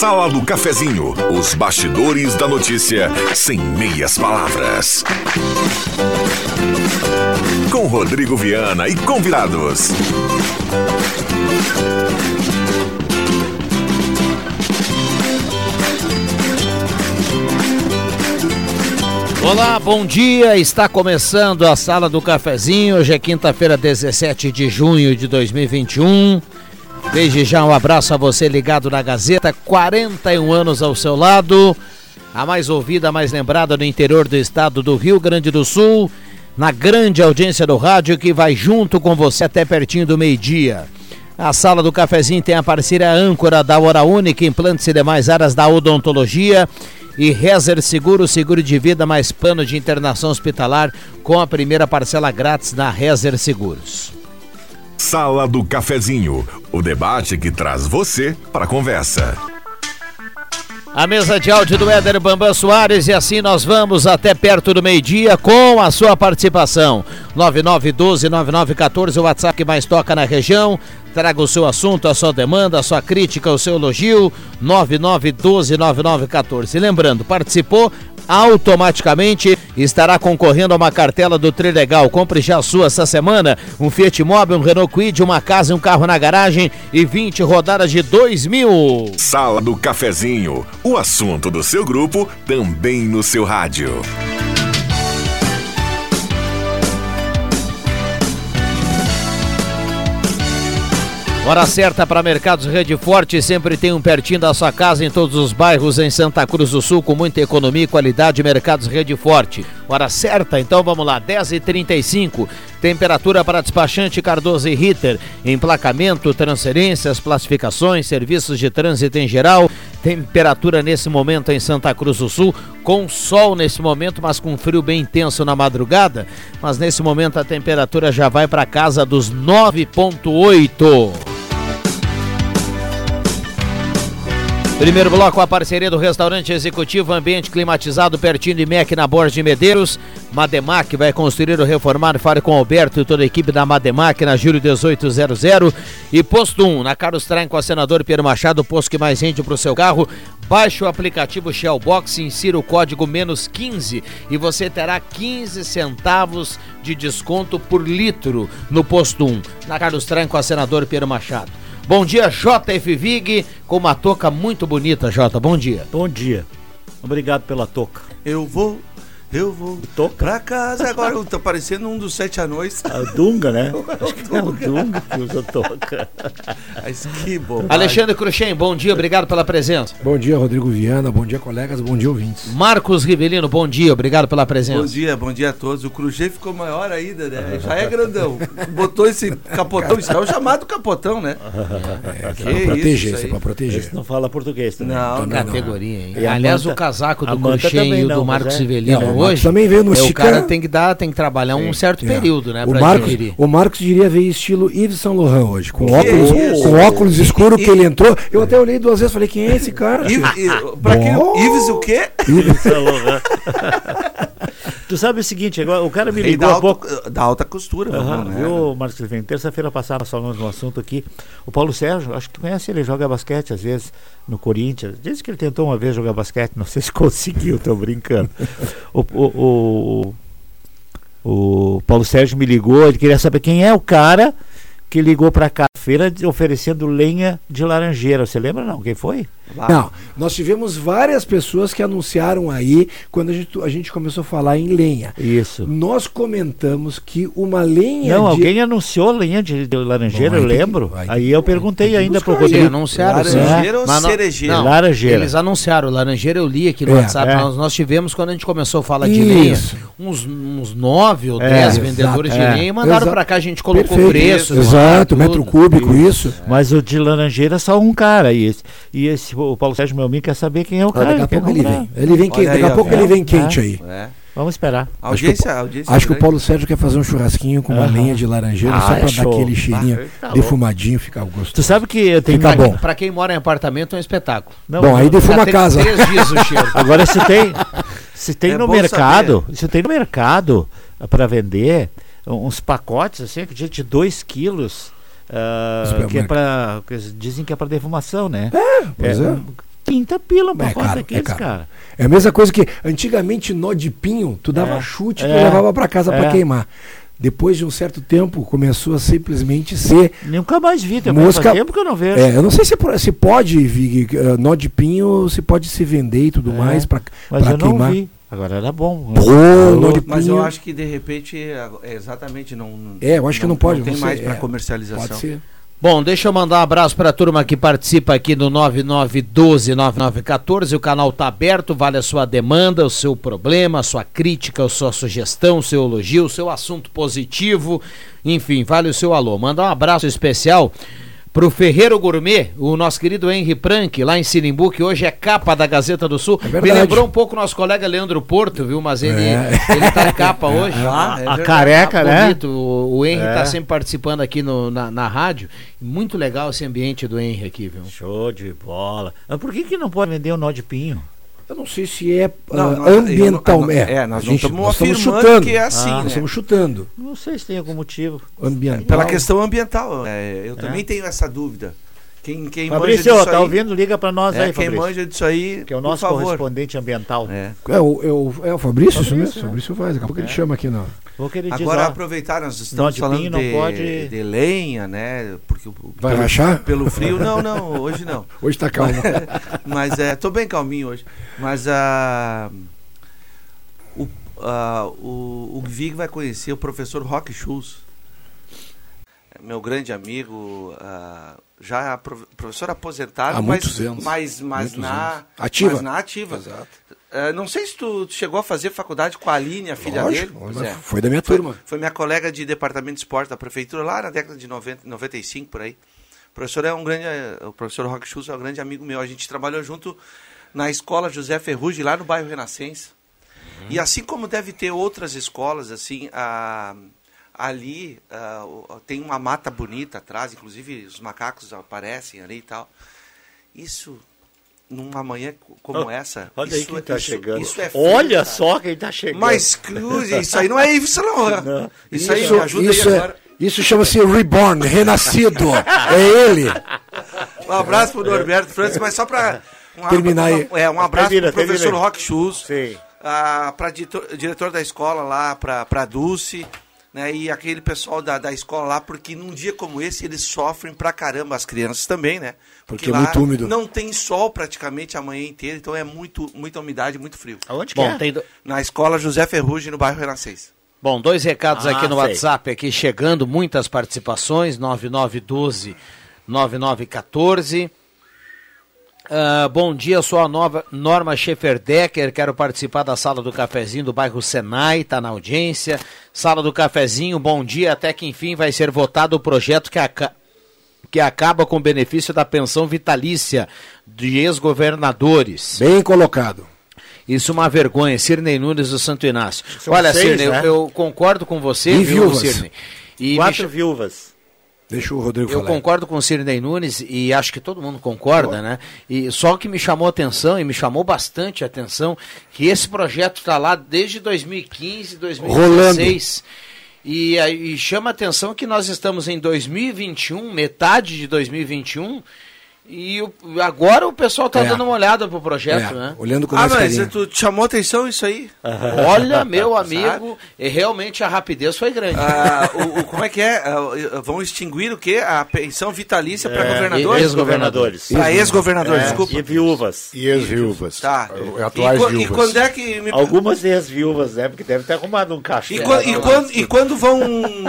Sala do Cafezinho, os bastidores da notícia sem meias palavras. Com Rodrigo Viana e convidados. Olá, bom dia. Está começando a Sala do Cafezinho. Hoje é quinta-feira, 17 de junho de 2021. Desde já um abraço a você ligado na Gazeta, 41 anos ao seu lado. A mais ouvida, a mais lembrada no interior do estado do Rio Grande do Sul, na grande audiência do rádio que vai junto com você até pertinho do meio-dia. A sala do cafezinho tem a parceira âncora da Hora Única, implantes e demais áreas da odontologia e Rezer Seguro, seguro de vida mais plano de internação hospitalar com a primeira parcela grátis na Rezer Seguros. Sala do Cafezinho, o debate que traz você para a conversa. A mesa de áudio do Éder Bambam Soares e assim nós vamos até perto do meio-dia com a sua participação. 9912-9914, o WhatsApp que mais toca na região. Traga o seu assunto, a sua demanda, a sua crítica, o seu elogio. 9912-9914. Lembrando, participou, automaticamente estará concorrendo a uma cartela do Trilegal. Compre já a sua essa semana. Um Fiat Mobi, um Renault Quid, uma casa e um carro na garagem e 20 rodadas de 2 mil. Sala do Cafezinho, o assunto do seu grupo também no seu rádio. Hora certa para Mercados Rede Forte, sempre tem um pertinho da sua casa em todos os bairros em Santa Cruz do Sul com muita economia e qualidade. Mercados Rede Forte. Hora certa, então vamos lá, 10h35. Temperatura para despachante Cardoso e Ritter. Emplacamento, transferências, classificações, serviços de trânsito em geral. Temperatura nesse momento em Santa Cruz do Sul, com sol nesse momento, mas com frio bem intenso na madrugada. Mas nesse momento a temperatura já vai para casa dos 9,8. Primeiro bloco, a parceria do restaurante executivo Ambiente Climatizado pertinho de MEC na Borja de Medeiros. Mademac vai construir ou reformar. Fale com Alberto e toda a equipe da Mademac na Júlio 1800. E posto 1, na Carlos Traem com a senador Pedro Machado, posto que mais rende para o seu carro. Baixe o aplicativo Shellbox e insira o código menos 15 e você terá 15 centavos de desconto por litro no posto 1, na Carlos Traem com a senador Pedro Machado. Bom dia, JF Vig, com uma touca muito bonita, Jota. Bom dia. Bom dia. Obrigado pela touca. Eu vou, eu vou Toca? pra casa. Agora tô parecendo um dos sete anões. A Dunga, né? Acho que é o Dunga que usa touca. Mas que bom. Alexandre Cruxem, bom dia, obrigado pela presença. Bom dia, Rodrigo Viana. Bom dia, colegas. Bom dia, ouvintes. Marcos Rivelino, bom dia, obrigado pela Bom presença. dia, bom dia a todos. O Crujê ficou maior ainda, né? Já é grandão. Botou esse capotão, isso é o chamado capotão, né? É, Que pra proteger, isso é pra proteger. Esse não fala português também. Não, não. Categoria, hein? E Aliás, manta- o casaco do Cruxem e o do Marcos é- Rivelino hoje. também veio no é, o cara tem que dar, tem que trabalhar um certo É. período, né? O Marcos, adquirir. o Marcos diria ver estilo Yves Saint Laurent hoje, com Que óculos, isso? com óculos escuro E- que ele entrou. Eu até olhei duas vezes e falei, quem é esse cara? Ives, e- pra quem. Ives o quê? Tu sabe o seguinte, agora, o cara me ligou da alta, pouco. da alta costura, Aham, vamos, né? viu, Marcos Silveira? Terça-feira passada nós falamos um assunto aqui. O Paulo Sérgio, acho que tu conhece ele, joga basquete às vezes no Corinthians. Diz que ele tentou uma vez jogar basquete, não sei se conseguiu, tô brincando. o, o, o, o Paulo Sérgio me ligou, ele queria saber quem é o cara que ligou pra cá feira de- oferecendo lenha de laranjeira. Você lembra não? Quem foi? Lá. Não, nós tivemos várias pessoas que anunciaram aí quando a gente, a gente começou a falar em lenha. Isso. Nós comentamos que uma lenha Não, de... alguém anunciou lenha de, de laranjeira, Bom, eu tem que- lembro. aí eu perguntei ainda aí. Sim, Rodrigo. anunciaram sim. Laranjeira ou Mas cerejeira? não, Laranjeira. Eles anunciaram, laranjeira eu li aqui no É, WhatsApp, é. Nós, nós tivemos quando a gente começou a falar de Isso. lenha, uns, uns nove ou É, dez exato, vendedores de é. lenha e mandaram pra cá, a gente colocou Perfeito. preço. Exato, metro cúbico, isso. Mas o de laranjeira é só um cara. E esse, e esse o Paulo Sérgio, meu amigo, quer saber quem é o Ah, cara. daqui a quer pouco ele vem. Ele vem quente, daqui aí, a pouco é. ele vem quente É. aí. É. Vamos esperar. Audiência, audiência. Acho que o. Paulo Sérgio quer fazer um churrasquinho com uma lenha de laranjeira Ah, só é pra dar aquele cheirinho Ah, tá defumadinho, ficar gostoso. Tu sabe que eu tenho. Fica Pra, bom. pra quem mora em apartamento é um espetáculo. Não, Bom, aí defuma a casa. três dias o cheiro. Agora se tem. Se tem É no mercado. Se tem no mercado para vender uns pacotes assim, que de 2 quilos. Ah, que é para. Dizem que é para defumação, né? pois é. um- 30 pila pra É caro, é caro. cara. É a mesma coisa que antigamente nó de pinho, tu dava É, chute e tu é, levava pra casa pra é. queimar. Depois de um certo tempo, começou a simplesmente ser. Nunca mais vi. Música- Faz tempo que eu não vejo. É, eu não sei se, po- se pode, Vig, eh, nó de pinho, se pode se vender e tudo É, mais pra, Mas pra eu não queimar. vi. Agora era bom. Mas eu acho que de repente, é exatamente, não. É, eu acho que não pode, Não tem você- mais para é, comercialização. Pode ser. Bom, deixa eu mandar um abraço para a turma que participa aqui no 9912-9914. O canal tá aberto, vale a sua demanda, o seu problema, a sua crítica, a sua sugestão, o seu elogio, o seu assunto positivo. Enfim, vale o seu alô. Manda um abraço especial pro Ferreiro Gourmet, o nosso querido Henry Prank, lá em Sinimbu, que hoje é capa da Gazeta do Sul. É Me lembrou um pouco nosso colega Leandro Porto, viu? Mas ele, É. ele tá em capa hoje. Ah, é a verdade. careca, Tá né? bonito. O, o Henry É. tá sempre participando aqui no- na, na rádio. Muito legal esse ambiente do Henry aqui, viu? Show de bola. Mas por que, que não pode vender o nó de pinho? Eu não sei se é Não, ah, nós- ambiental. eu não- é, é, nós a não gente- estamos nós estamos afirmando chutando. que é assim, Ah, né? Nós estamos chutando. Não sei se tem algum motivo. Ambiental. Pela questão ambiental. é, eu também tenho essa dúvida. Quem, quem manja Fabrício, disso tá aí, ouvindo? Liga pra nós é, aí, quem Fabrício. manja disso aí, Que é o nosso correspondente ambiental. É. É o, é o, é o Fabrício, isso Fabrício, mesmo? né? Fabrício faz, daqui a pouco ele chama aqui não. Diz, Agora ó, aproveitar, nós Nó estamos de falando de, pode- de lenha, né? Porque Vai pelo, rachar? pelo frio, não, não, hoje não. Hoje tá calmo. Mas é, tô bem calminho hoje. Mas a o, a, o, o Vig vai conhecer o professor Rock Schultz, meu grande amigo, ah, já pro- professor aposentado, Há mas, muitos anos. mas, mas Muitos na anos. Ativa. mas na ativa. Exato. Ah, não sei se tu chegou a fazer faculdade com a Aline, a filha Lógico, dele. é. foi da minha Foi, turma. foi minha colega de departamento de esporte da prefeitura lá na década de 90, 95 por aí. O professor é um grande, eh, o professor Roque Schultz é um grande amigo meu. A gente trabalhou junto na escola José Ferrugem lá no bairro Renascença. E assim como deve ter outras escolas assim, a- ali ah, o- tem uma mata bonita atrás, inclusive os macacos aparecem ali e tal. Isso numa manhã co- como Oh, essa, Olha aí isso, quem tá isso- chegando. isso é feio, Olha cara. só quem tá chegando. Mas cruz, isso aí não é isso não. Não. Isso, aí Isso, ajuda isso, aí é- agora. isso chama-se reborn, renascido. é ele. Um abraço pro Norberto Francis, mas só para um, Terminar aí. um- é, um abraço Termina, pro professor termina aí. Rock Schultz, Sim. ah, para diretor, diretor da escola lá, para pra Dulce, né, e aquele pessoal da, da escola lá, porque num dia como esse eles sofrem pra caramba, as crianças também, né? Porque é lá muito úmido. Não tem sol praticamente a manhã inteira, então é muito, muita umidade, muito frio. Aonde que Bom, é? tem, do- Na escola José Ferrugem, no bairro Renascença. Bom, dois recados Ah, aqui no sei. WhatsApp aqui chegando, muitas participações, 9912 9914. Ah, bom dia, sou a nova Norma Schefferdecker, quero participar da sala do cafezinho do bairro Senai, tá na audiência. Sala do cafezinho, bom dia, até que enfim vai ser votado o projeto que, aca- que acaba com o benefício da pensão vitalícia de ex-governadores. Bem colocado. Isso é uma vergonha, Cirnei Nunes do Santo Inácio. São Olha, seis, Cirnei, eu- né? eu, concordo com você, E viu, viúvas. Cirnei? E Quatro viúvas. Deixa o Rodrigo eu falar. concordo com o Cirnei Nunes e acho que todo mundo concorda, né? E só que me chamou a atenção e me chamou bastante a atenção que esse projeto está lá desde 2015, 2016. E, e chama a atenção que nós estamos em 2021, metade de 2021, e o- agora o pessoal está É. dando uma olhada pro projeto, É, né? Olhando com Ah, mais mas carinho. tu chamou atenção isso aí? Olha, meu amigo, e realmente a rapidez foi grande. Ah, o, o- como é que é? Ah, vão extinguir o quê? A pensão vitalícia para governadores? ex-governadores. Para ex-governadores, É, desculpa. E viúvas. E as viúvas. Tá. É, Atuais e, viúvas. e quando é que me... Algumas ex-viúvas, né? Porque deve ter arrumado um caixa. E, quan- e quando, e quando vão,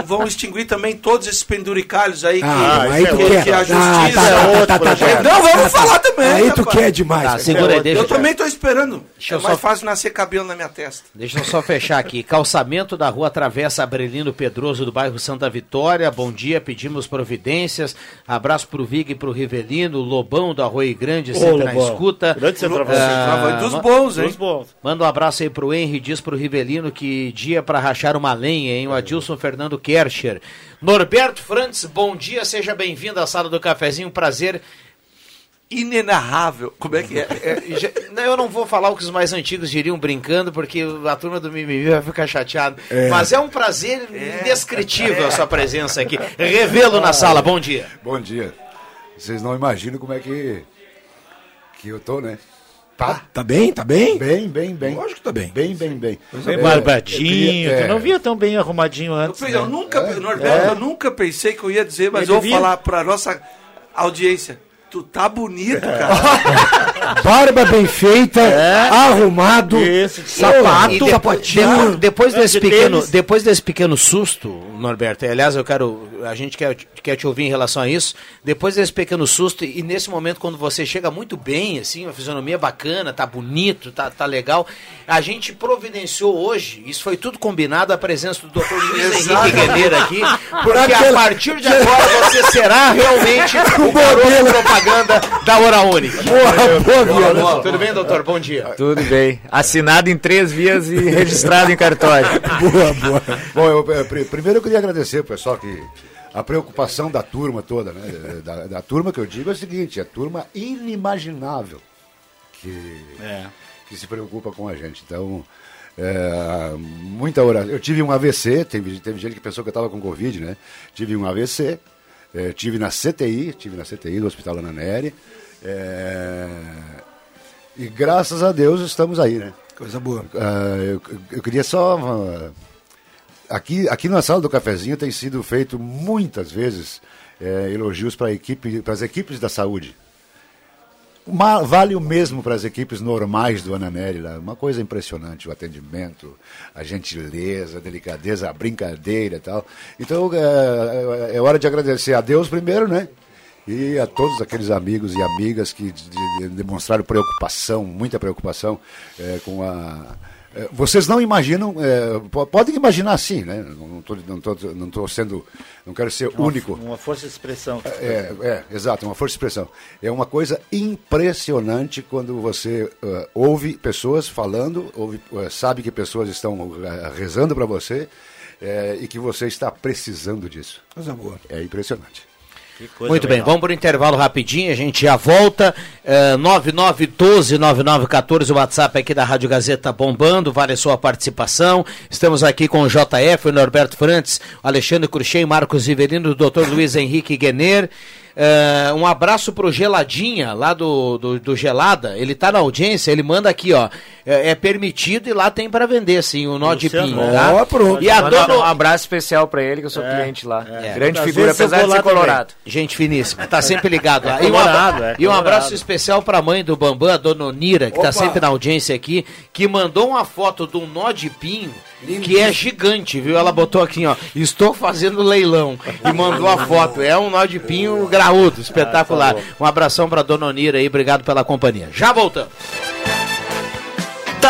vão extinguir também todos esses penduricalhos aí que, Ah, Ah, aí é outro. que a Ah, justiça... tá, tá, tá, tá, tá, projeto. Não, vamos falar também. Aí tu quer demais. Tá, cara. segura aí, deixa Eu também tô esperando. Deixa é eu mais só- fácil nascer cabelo na minha testa. Deixa eu só fechar aqui. Calçamento da rua Travessa Abrelino Pedroso do bairro Santa Vitória. Bom dia, pedimos providências. Abraço pro Vig e pro Rivelino, Lobão do Arroio Grande, sempre na Lobão. escuta. Grande centroavante. Ah, dos bons, hein? Dos bons. Manda um abraço aí pro Henry, diz pro Rivelino que dia para rachar uma lenha, hein? O Adilson Fernando Kercher. Norberto Frantz, bom dia, seja bem-vindo à sala do cafezinho, prazer. Inenarrável. Como é que é? É, já- não, eu não vou falar o que os mais antigos diriam brincando, porque a turma do Mimimi vai ficar chateada. Mas é um prazer indescritível a sua presença aqui. Revelo na sala, bom dia. Bom dia. Vocês não imaginam como é que Que eu tô, né? Tá, tá bem? Tá bem? Bem, bem, bem. Lógico que tá bem. Bem, bem, bem. Bem É, barbadinho. eu queria- Tu não é. via tão bem arrumadinho antes. Eu, né? eu nunca, Norberto, eu nunca pensei que eu ia dizer, mas Ele eu vou vinha- falar pra nossa audiência. Tu tá bonito, cara. Barba bem feita, arrumado. Isso, de E sapato. depois, depois, depois desse de pequeno, depois desse pequeno susto, Norberto, e aliás, eu quero, a gente quer, quer te ouvir em relação a isso. Depois desse pequeno susto e nesse momento quando você chega muito bem, assim, uma fisionomia bacana, tá bonito, tá, tá legal, a gente providenciou hoje, isso foi tudo combinado, a presença do Dr. Luiz Henrique Gueneira aqui, porque a partir de agora você será realmente o garoto propaganda da Hora Única. Boa, boa, Viana. Tudo bem, doutor? Bom dia. Tudo bem. Assinado em três vias e registrado em cartório. Boa, boa. Bom, eu, pri- primeiro eu queria agradecer o pessoal que. A preocupação da turma toda, né? Da, da turma que eu digo é o seguinte: é a turma inimaginável que, que se preocupa com a gente. Então, é, muita oração. Eu tive um AVC, teve, teve gente que pensou que eu estava com Covid, né? Tive um AVC, eh, tive na CTI, tive na CTI do Hospital Ana Nery. eh, e graças a Deus estamos aí, né? Coisa boa. Ah, eu, eu queria só. aqui, aqui na sala do cafezinho tem sido feito muitas vezes eh, elogios para equipe, as equipes da saúde. Vale o mesmo para as equipes normais do Ananeri, lá. uma coisa impressionante, o atendimento, a gentileza, a delicadeza, a brincadeira e tal. Então é, é hora de agradecer a Deus primeiro, né? E a todos aqueles amigos e amigas que de- de- demonstraram preocupação, muita preocupação eh, com a. eh, vocês não imaginam, po- podem imaginar sim, né? Não estou não tô, não tô sendo, não quero ser único. Uma força de expressão. É, é, exato, uma força de expressão. É uma coisa impressionante quando você eh, ouve pessoas falando, ouve, eh, sabe que pessoas estão eh, rezando para você e que você está precisando disso. Coisa boa. É impressionante. Muito bem, legal. vamos para o intervalo rapidinho, a gente já volta. É, 9912-9914, o WhatsApp aqui da Rádio Gazeta bombando, vale a sua participação. Estamos aqui com o JF, o Norberto Frantes, o Alexandre Cruxem, Marcos Riverino, o Dr. Luiz Henrique Guener. É, um abraço pro Geladinha, lá do, do, do Gelada. Ele tá na audiência, ele manda aqui, ó. É, é permitido e lá tem para vender, sim, o nó de pinho. ó, Tá? pronto. E a dona, um abraço especial pra ele, que eu sou cliente lá. é. Grande Às figura, apesar de lá ser também. colorado. Gente finíssima, tá sempre ligado lá. E um, Colorado, abra- é, e um abraço especial pra mãe do Bambam, a dona Onira, que tá sempre na audiência aqui, que mandou uma foto de um nó de pinho que é gigante, viu? Ela botou aqui, ó, estou fazendo leilão e mandou a foto. É um nó de pinho graúdo, espetacular. Um abração pra dona Onira aí, obrigado pela companhia. Já voltamos.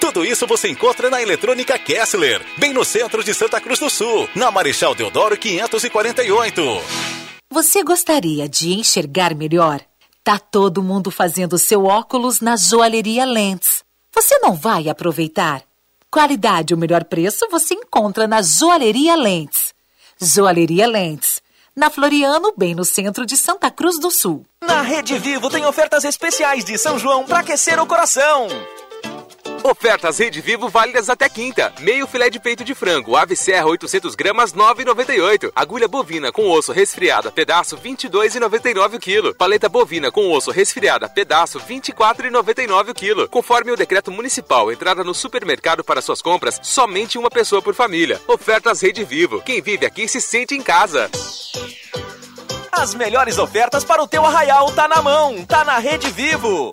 Tudo isso você encontra na Eletrônica Kessler, bem no centro de Santa Cruz do Sul, na Marechal Deodoro 548. Você gostaria de enxergar melhor? Tá todo mundo fazendo seu óculos na joalheria Lentes. Você não vai aproveitar? Qualidade e o melhor preço você encontra na joalheria Lentes. Joalheria Lentes. Na Floriano, bem no centro de Santa Cruz do Sul. Na Rede Vivo tem ofertas especiais de São João para aquecer o coração. Ofertas Rede Vivo válidas até quinta. Meio filé de peito de frango, ave serra 800 gramas 9,98. Agulha bovina com osso resfriada, pedaço 22,99 o quilo. Paleta bovina com osso resfriada, pedaço 24,99 o quilo. Conforme o decreto municipal, entrada no supermercado para suas compras, somente uma pessoa por família. Ofertas Rede Vivo. Quem vive aqui se sente em casa. As melhores ofertas para o teu arraial tá na mão, tá na Rede Vivo.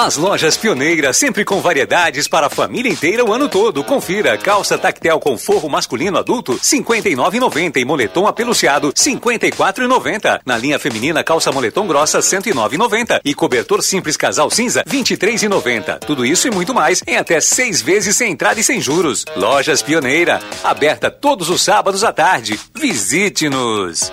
As lojas pioneiras, sempre com variedades para a família inteira o ano todo. Confira: calça tactel com forro masculino adulto, R$ 59,90 e moletom apeluciado, R$ 54,90. Na linha feminina, calça moletom grossa, R$ 109,90 e cobertor simples casal cinza, R$ 23,90. Tudo isso e muito mais em até seis vezes sem entrada e sem juros. Lojas Pioneira, aberta todos os sábados à tarde. Visite-nos.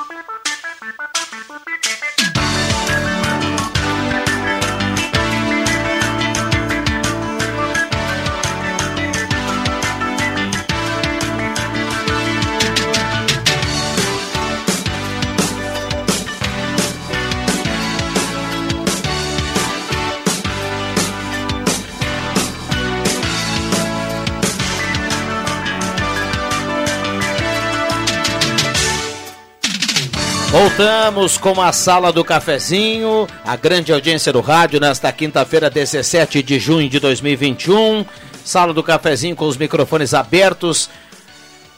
Voltamos com a sala do cafezinho, a grande audiência do rádio nesta quinta-feira, 17 de junho de 2021. Sala do cafezinho com os microfones abertos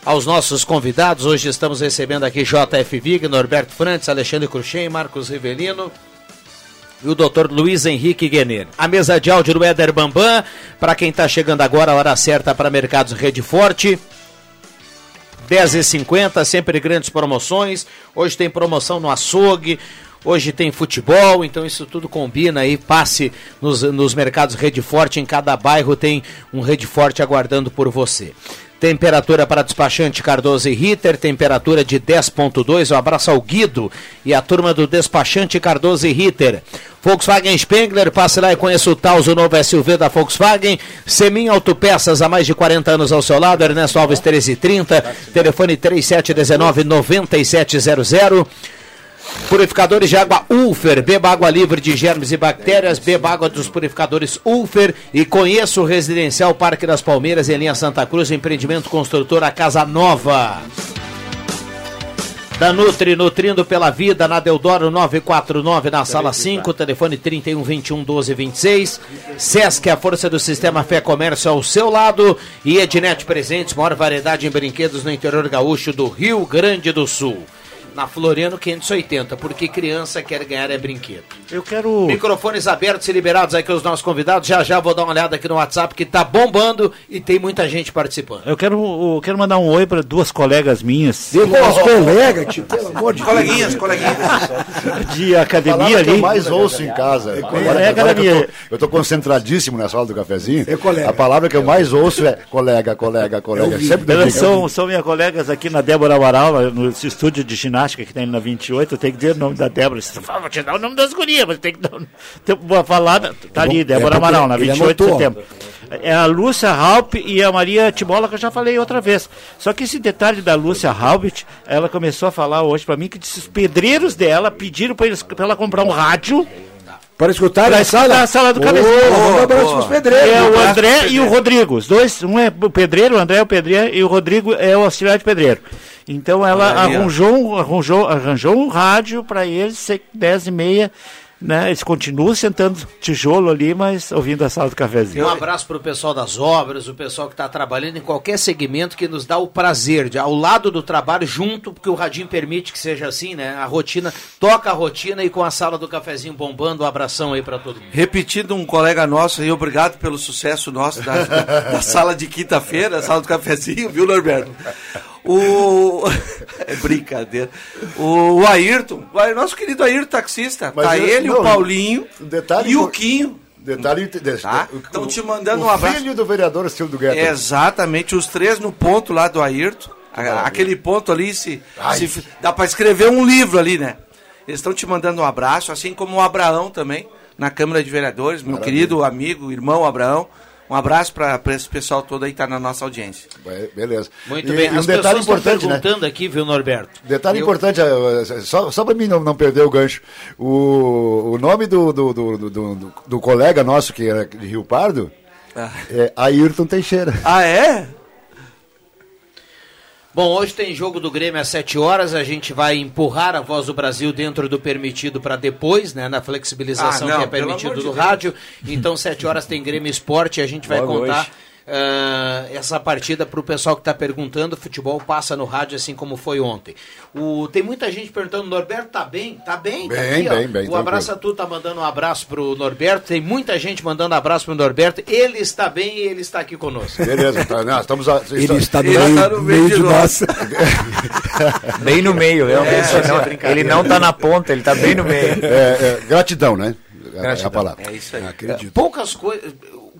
aos nossos convidados. Hoje estamos recebendo aqui JF Vig, Norberto Frantes, Alexandre Cruxem, Marcos Rivelino e o doutor Luiz Henrique Guener. A mesa de áudio do Éder Bambam, para quem está chegando agora, a hora certa para Mercados Rede Forte. 10h50, sempre grandes promoções. Hoje tem promoção no açougue. Hoje tem futebol, então isso tudo combina aí. Passe nos, nos mercados Rede Forte, em cada bairro tem um Rede Forte aguardando por você. Temperatura para despachante Cardoso e Ritter, temperatura de 10.2. Um abraço ao Guido e a turma do despachante Cardoso e Ritter. Volkswagen Spengler, passe lá e conheça o Taos, o novo SUV da Volkswagen. Semin Autopeças, há mais de 40 anos ao seu lado. Ernesto Alves 1330, telefone 3719-9700. Purificadores de água Ulfer, beba água livre de germes e bactérias, beba água dos purificadores Ulfer e conheça o Residencial Parque das Palmeiras em linha Santa Cruz, empreendimento construtor a Casa Nova. Da Nutri, nutrindo pela vida, na Deodoro 949, na sala 5, telefone 31 21 12 26. Sesc, a força do sistema Fé Comércio ao seu lado. E Ednet Presentes, maior variedade em brinquedos no interior gaúcho do Rio Grande do Sul na Floriano 580, porque criança quer ganhar é brinquedo. Eu quero. Microfones abertos e liberados aqui os nossos convidados. Já já vou dar uma olhada aqui no WhatsApp que tá bombando e tem muita gente participando. Eu quero, eu quero mandar um oi para duas colegas minhas. Duas colegas, tipo, pelo amor de Deus. Coleguinhas, coleguinhas. De academia Palavra que ali. eu mais ouço em casa. É, Agora- é, agora eu, tô, eu tô concentradíssimo na sala do cafezinho. É colega. A palavra que eu mais ouço é colega, colega, colega. Sempre Elas são, são minhas colegas aqui na Débora Amaral, no estúdio de ginástica que tem na 28. Eu tenho que dizer o nome da Débora. Você fala, vou te dar o nome das gurias, mas tem que dar. o- Tem, vou falar. Tá ali, Débora é porque Amaral, na ele 28 de setembro. É a Lúcia Halp e a Maria Timola, que eu já falei outra vez. Só que esse detalhe da Lúcia Halbit, ela começou a falar hoje pra mim que disse, os pedreiros dela pediram pra ela comprar um rádio Para escutar pra a escutar sala? a sala do um abraço pros pedreiros. É o abraço André e o Rodrigo. Os dois, um é o pedreiro, o André é o pedreiro e o Rodrigo é o auxiliar de pedreiro. Então ela arranjou, um- arranjou, arranjou um rádio para eles, ser 10 e meia, né? Eles continuam sentando tijolo ali, mas ouvindo a sala do cafezinho. Um abraço para o pessoal das obras, o pessoal que está trabalhando em qualquer segmento que nos dá o prazer de, ao lado do trabalho, junto, porque o Radinho permite que seja assim, né? A rotina, toca a rotina e com a sala do cafezinho bombando, um abração aí para todo mundo. Repetindo um colega nosso aí, obrigado pelo sucesso nosso da, da sala de quinta-feira, sala do cafezinho, viu, Norberto? O. É brincadeira. O, Ayrton, nosso querido Ayrton taxista, Mas tá eu- ele, não, o Paulinho detalhe e o Quinho. Detalhe Tá? Estão te mandando um abraço. filho do vereador Silvio Gueto. Exatamente, os três no ponto lá do Ayrton. A- aquele ponto ali, se, se dá para escrever um livro ali, né? Eles estão te mandando um abraço, assim como o Abraão também, na Câmara de Vereadores, meu Maravilha. querido amigo, irmão Abraão. Um abraço para esse pessoal todo aí que tá na nossa audiência. Be- Beleza. Muito E- bem, e um as detalhe pessoas estão importante, né? perguntando aqui, viu, Norberto? Detalhe Eu- importante, eh, só, só para mim não, não perder o gancho. O, o nome do, do, do, do, do- do colega nosso, que era de Rio Pardo, é Ayrton Teixeira. Ah, é? Bom, hoje tem jogo do Grêmio às 7 horas. A gente vai empurrar a voz do Brasil dentro do permitido para depois, né? Na flexibilização Ah, não, que é permitido de do rádio. Então, 7 horas tem Grêmio Esporte. A gente vai Logo contar hoje. Ah, essa partida para o pessoal que está perguntando. O futebol passa no rádio assim como foi ontem. O, tem muita gente perguntando: Norberto tá bem? Tá bem? Tá Bem, aqui, ó. bem, bem, O Abraço a Tu tá mandando um abraço pro Norberto. Tem muita gente mandando abraço pro Norberto. Ele está bem e ele está aqui conosco. Beleza, tá, nós estamos. a- Ele está no Ele meio, tá no meio meio de de nós. nós. Bem no meio, realmente. É, Não, é ele não tá na ponta, ele tá bem no meio. É, é, gratidão, né? É a palavra. É isso aí. Acredito. Poucas coisas.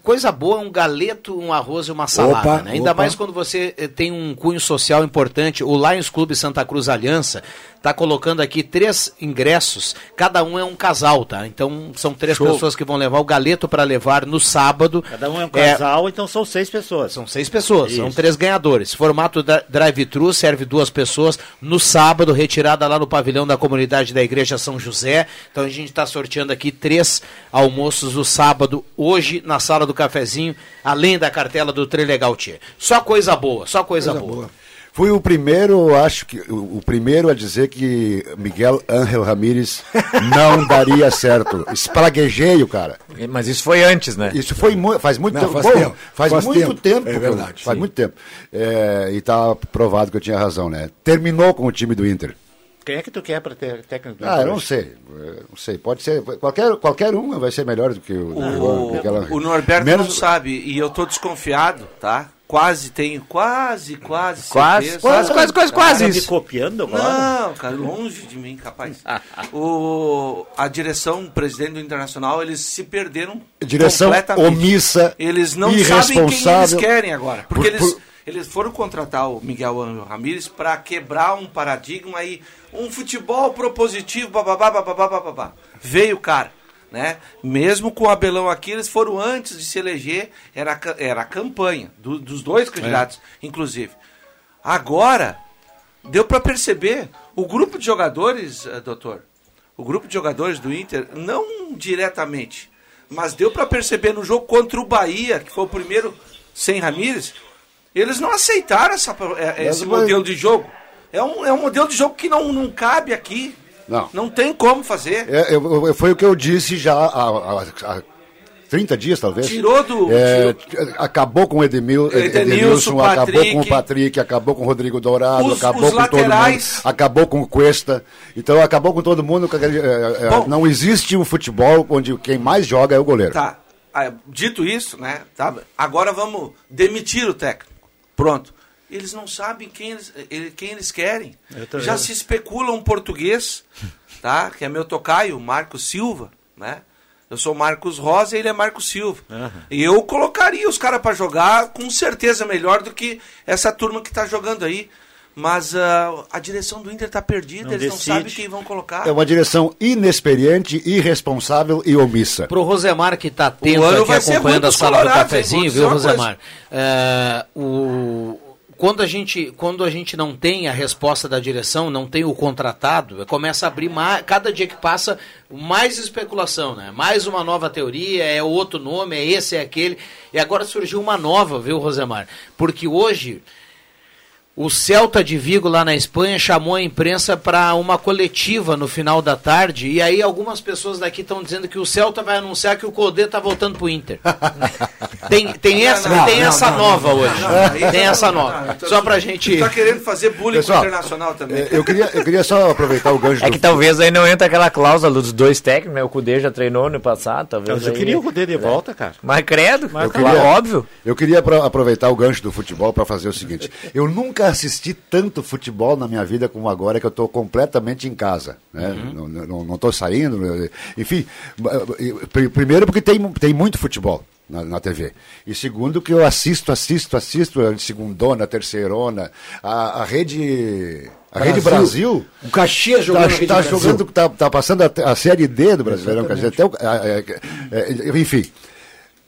Coisa boa é um galeto, um arroz e uma salada, Opa, né? Ainda opa. mais quando você eh, tem um cunho social importante. O Lions Clube Santa Cruz Aliança está colocando aqui três ingressos, cada um é um casal, tá? Então são três Show. pessoas que vão levar o galeto para levar no sábado. Cada um é um casal, então são seis pessoas. São seis pessoas, são Isso. três ganhadores. Formato drive-thru, serve duas pessoas. No sábado, retirada lá no pavilhão da comunidade da Igreja São José. Então a gente está sorteando aqui três almoços no sábado, hoje, na sala do cafezinho, além da cartela do Trilegal Tia. Só coisa boa, só coisa, Coisa boa. boa. Fui o primeiro, acho que o, o primeiro a dizer que Miguel Ángel Ramírez não daria certo. Espraguejei o cara. Mas isso foi antes, né? Isso foi mu- faz muito Não, tempo. faz Bom, tempo. Faz, Faz muito tempo. tempo. É verdade, Faz sim. muito tempo. É, e tá provado que eu tinha razão, né? Terminou com o time do Inter. Quem é que tu quer para ter técnico do Ah, eu não sei. Eu Não sei. Pode ser. Qualquer, qualquer um vai ser melhor do que o, O, o Norberto Menos- não sabe, e eu tô desconfiado, tá? Quase tenho, quase, quase. Quase, certeza. quase, quase, quase, quase Tá me copiando agora? Não, cara, longe de mim, capaz. o, a direção, o presidente do Internacional, eles se perderam Direção completamente. omissa, Eles não sabem quem eles querem agora. Porque Por- eles, por- eles foram contratar o Miguel Ramírez para quebrar um paradigma aí, um futebol propositivo, bababá, bababá, bababá. Veio o cara. Né? Mesmo com o Abelão aqui, eles foram antes de se eleger, era, era a campanha do- dos dois candidatos, inclusive. Agora, deu para perceber, o grupo de jogadores, eh, doutor, o grupo de jogadores do Inter, não diretamente, mas deu para perceber no jogo contra o Bahia, que foi o primeiro sem Ramírez, eles não aceitaram essa, eh, esse Mas- modelo de jogo. É um, é um modelo de jogo que não, não cabe aqui. Não. Não tem como fazer. É, eu- eu- foi o que eu disse já há, há- há 30 dias, talvez. Tirou do- É, Acabou com o Edemil, Edenilson, Edenilson, acabou com o Patrick, acabou com o Rodrigo Dourado, Os- acabou os com laterais. todo mundo, acabou com o Cuesta. Então acabou com todo mundo. é, é, Bom. não existe um futebol onde quem mais joga é o goleiro. Tá. Ah, Dito isso, né? Tá, agora vamos demitir o técnico. Pronto. Eles não sabem quem eles, ele- quem eles querem. Já se especula um português, tá? Que é meu tocaio, Marcos Silva, né? Eu sou Marcos Rosa e ele é Marcos Silva. E eu colocaria os caras para jogar com certeza melhor do que essa turma que tá jogando aí. Mas ah, a direção do Inter tá perdida, Não eles não decide. sabem quem vão colocar. É uma direção inexperiente, irresponsável e omissa. Pro Rosemar que está atento O ano aqui vai ser acompanhando a sala do cafezinho, viu, Rosemar? É, o, quando, a gente, quando a gente não tem a resposta da direção, não tem o contratado, começa a abrir mais, cada dia que passa mais especulação, né? Mais uma nova teoria, é outro nome, é esse, é aquele. E agora surgiu uma nova, viu, Rosemar? Porque hoje O Celta de Vigo, lá na Espanha, chamou a imprensa para uma coletiva no final da tarde. E aí, algumas pessoas daqui estão dizendo que o Celta vai anunciar que o Codê tá voltando pro Inter. tem, tem essa, Não, tem não, essa não, nova não, hoje. não, não, isso tem não, essa não, nova. não, Só pra gente. tu tá querendo fazer bullying Pessoal, com o internacional também. É, Eu queria, eu queria só aproveitar o gancho É do- que talvez aí não entra aquela cláusula dos dois técnicos, né? O Cudê já treinou no passado, talvez. Mas eu aí- queria o Cudê de volta, cara. Mas credo, Eu claro, óbvio. Eu queria apro- aproveitar o gancho do futebol para fazer o seguinte. Eu nunca assisti tanto futebol na minha vida como agora, que eu estou completamente em casa. Né? Uhum. Não estou saindo. né? Enfim, pr- primeiro porque tem, tem muito futebol. Na, na TV. E segundo, que eu assisto, assisto, assisto, segundona, terceirona, a, a rede. A Rede Brasil. O Caxias jogando tá, Rede tá Brasil. jogando, tá, tá passando a, a série D do Brasileirão, até o, a- a- é, enfim.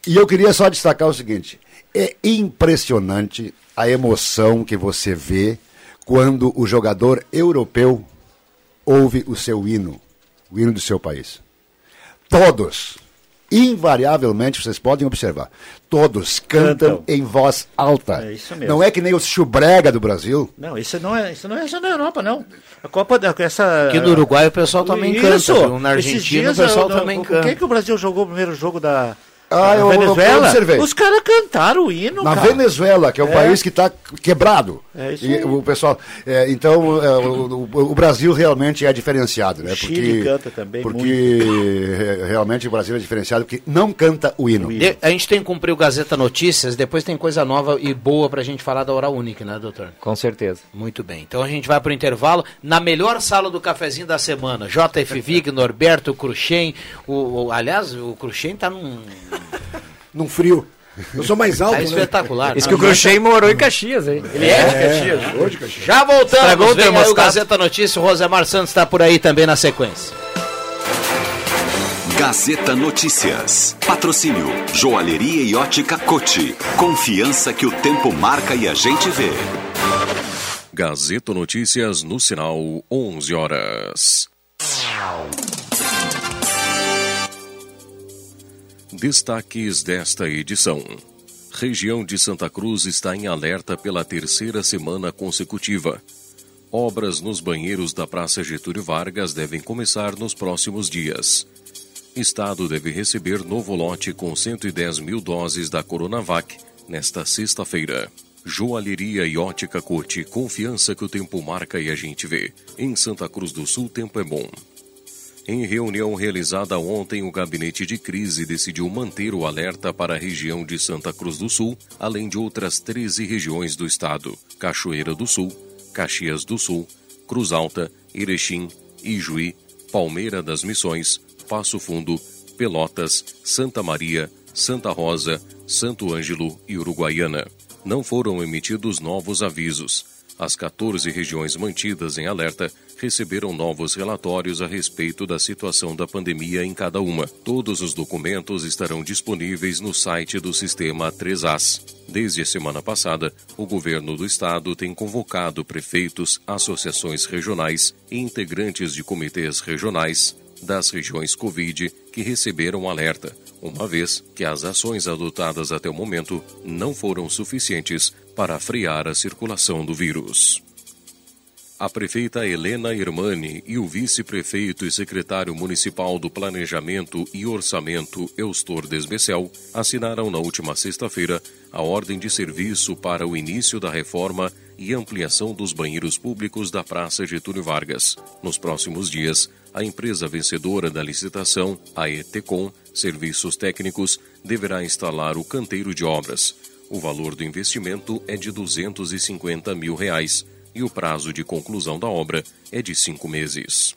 E eu queria só destacar o seguinte: é impressionante a emoção que você vê quando o jogador europeu ouve o seu hino, o hino do seu país. Todos, invariavelmente, vocês podem observar, todos cantam, Cantam. em voz alta. É isso mesmo. Não é que nem o chubrega do Brasil. Não, isso não é, isso não é só na Europa, não. A Copa da essa Aqui no Uruguai o pessoal também canta, viu? Na Argentina o dias, pessoal eu- também o- canta. Quem que o Brasil jogou o primeiro jogo da Ah, eu- Venezuela? observei. Os caras cantaram o hino, Na cara. Venezuela, que é um É. país que está quebrado. É isso E aí. o pessoal, é, então é, o, o- o Brasil realmente é diferenciado, né? O Chile canta também Porque é, realmente o Brasil é diferenciado porque não canta o hino. De- a gente tem que cumprir o Gazeta Notícias, depois tem coisa nova e boa pra gente falar da Hora Única, né, doutor? Com certeza. Muito bem. Então a gente vai pro intervalo na melhor sala do cafezinho da semana. JF Vig, Norberto, Cruxem. O, o- aliás, o Cruxem tá num. Num frio. Eu sou mais alto, Tá né? espetacular. Isso que o Cruxem morou em Caxias, hein? Ele é, de Caxias. É, hoje, Caxias. Já voltamos. Estragou o Vem aí o. Gazeta Notícias. O Rosemar Santos está por aí também na sequência. Gazeta Notícias. Patrocínio Joalheria e Ótica Cote. Confiança que o tempo marca e a gente vê. Gazeta Notícias no sinal 11 horas. Destaques desta edição. Região de Santa Cruz está em alerta pela terceira semana consecutiva. Obras nos banheiros da Praça Getúlio Vargas devem começar nos próximos dias. Estado deve receber novo lote com 110 mil doses da Coronavac nesta sexta-feira. Joalheria e ótica Cote, confiança que o tempo marca e a gente vê. Em Santa Cruz do Sul, tempo é bom. Em reunião realizada ontem, o gabinete de crise decidiu manter o alerta para a região de Santa Cruz do Sul, além de outras 13 regiões do estado: Cachoeira do Sul, Caxias do Sul, Cruz Alta, Erechim, Ijuí, Palmeira das Missões, Passo Fundo, Pelotas, Santa Maria, Santa Rosa, Santo Ângelo e Uruguaiana. Não foram emitidos novos avisos. As 14 regiões mantidas em alerta receberam novos relatórios a respeito da situação da pandemia em cada uma. Todos os documentos estarão disponíveis no site do sistema 3As. Desde a semana passada, o governo do estado tem convocado prefeitos, associações regionais e integrantes de comitês regionais das regiões Covid que receberam alerta, uma vez que as ações adotadas até o momento não foram suficientes para frear a circulação do vírus. A prefeita Helena Irmani e o vice-prefeito e secretário municipal do Planejamento e Orçamento, Eustor Desbecel, assinaram na última sexta-feira a ordem de serviço para o início da reforma e ampliação dos banheiros públicos da Praça Getúlio Vargas. Nos próximos dias, a empresa vencedora da licitação, a ETECOM Serviços Técnicos, deverá instalar o canteiro de obras. O valor do investimento é de 250 mil reais e o prazo de conclusão da obra é de cinco meses.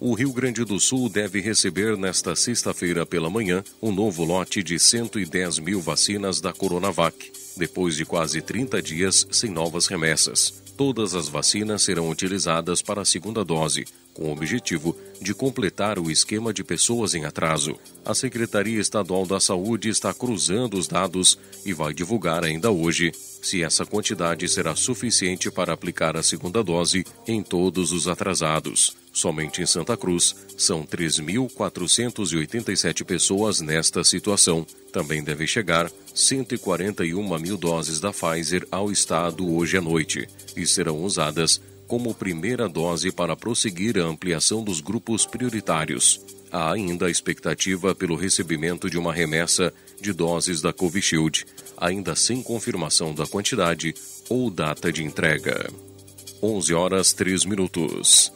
O Rio Grande do Sul deve receber nesta sexta-feira pela manhã um novo lote de 110 mil vacinas da Coronavac, depois de quase 30 dias sem novas remessas. Todas as vacinas serão utilizadas para a segunda dose, com o objetivo de completar o esquema de pessoas em atraso. A Secretaria Estadual da Saúde está cruzando os dados e vai divulgar ainda hoje se essa quantidade será suficiente para aplicar a segunda dose em todos os atrasados. Somente em Santa Cruz são 3.487 pessoas nesta situação. Também devem chegar 141 mil doses da Pfizer ao estado hoje à noite e serão usadas como primeira dose para prosseguir a ampliação dos grupos prioritários. Há ainda a expectativa pelo recebimento de uma remessa de doses da Covishield, ainda sem confirmação da quantidade ou data de entrega. 11 horas 3 minutos.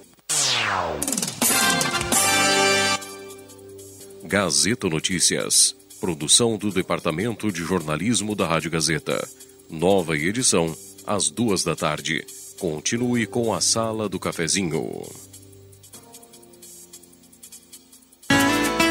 Gazeta Notícias. Produção do Departamento de Jornalismo da Rádio Gazeta. Nova edição, às duas da tarde. Continue com a Sala do Cafezinho.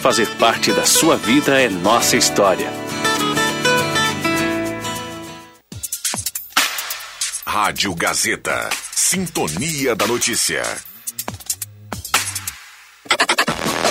fazer parte da sua vida é nossa história. Rádio Gazeta. Sintonia da Notícia.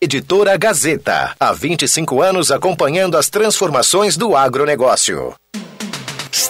Editora Gazeta. Há 25 anos acompanhando as transformações do agronegócio.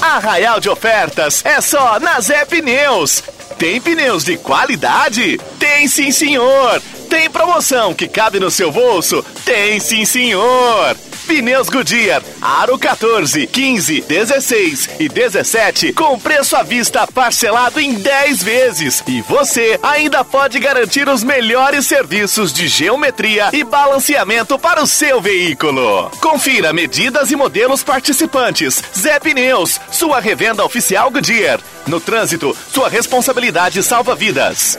Arraial de ofertas é só na Zé Pneus. Tem pneus de qualidade? Tem sim, senhor. Tem promoção que cabe no seu bolso? Tem sim, senhor. Pneus Goodyear, Aro 14, 15, 16 e 17 com preço à vista parcelado em 10 vezes. E você ainda pode garantir os melhores serviços de geometria e balanceamento para o seu veículo. Confira medidas e modelos participantes. Zé Pneus, sua revenda oficial Goodyear. No trânsito, sua responsabilidade salva vidas.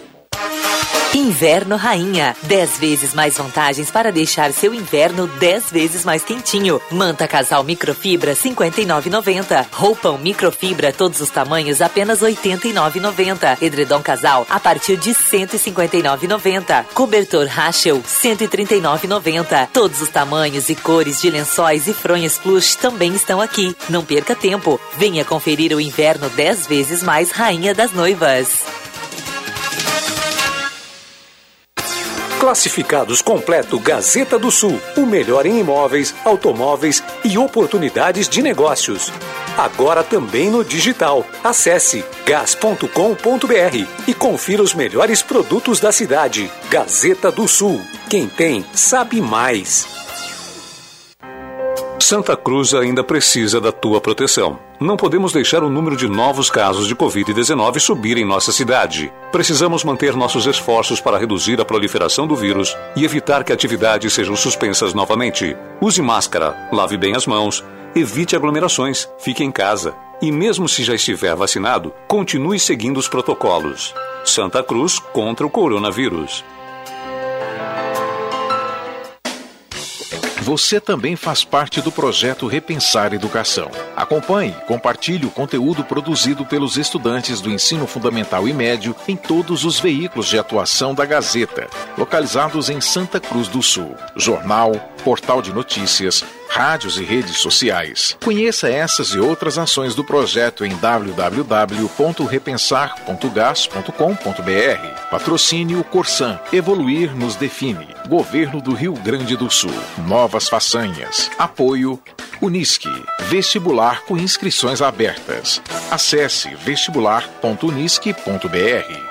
Inverno Rainha. 10 vezes mais vantagens para deixar seu inverno 10 vezes mais quentinho. Manta casal microfibra 59,90. Roupão microfibra todos os tamanhos apenas 89,90. Edredom casal a partir de 159,90. Cobertor Rachel 139,90. Todos os tamanhos e cores de lençóis e fronhas plush também estão aqui. Não perca tempo. Venha conferir o inverno 10 vezes mais Rainha das Noivas. Classificados completo Gazeta do Sul, o melhor em imóveis, automóveis e oportunidades de negócios. Agora também no digital. Acesse gas.com.br e confira os melhores produtos da cidade. Gazeta do Sul. Quem tem, sabe mais. Santa Cruz ainda precisa da tua proteção. Não podemos deixar o número de novos casos de Covid-19 subir em nossa cidade. Precisamos manter nossos esforços para reduzir a proliferação do vírus e evitar que atividades sejam suspensas novamente. Use máscara, lave bem as mãos, evite aglomerações, fique em casa. E mesmo se já estiver vacinado, continue seguindo os protocolos. Santa Cruz contra o coronavírus. Você também faz parte do projeto Repensar Educação. Acompanhe e compartilhe o conteúdo produzido pelos estudantes do ensino fundamental e médio em todos os veículos de atuação da Gazeta, localizados em Santa Cruz do Sul. Jornal, portal de notícias, rádios e redes sociais. Conheça essas e outras ações do projeto em www.repensar.gas.com.br. Patrocínio Corsan. Evoluir nos define. Governo do Rio Grande do Sul. Novas façanhas. Apoio Unisque. Vestibular com inscrições abertas. Acesse vestibular.unisque.br.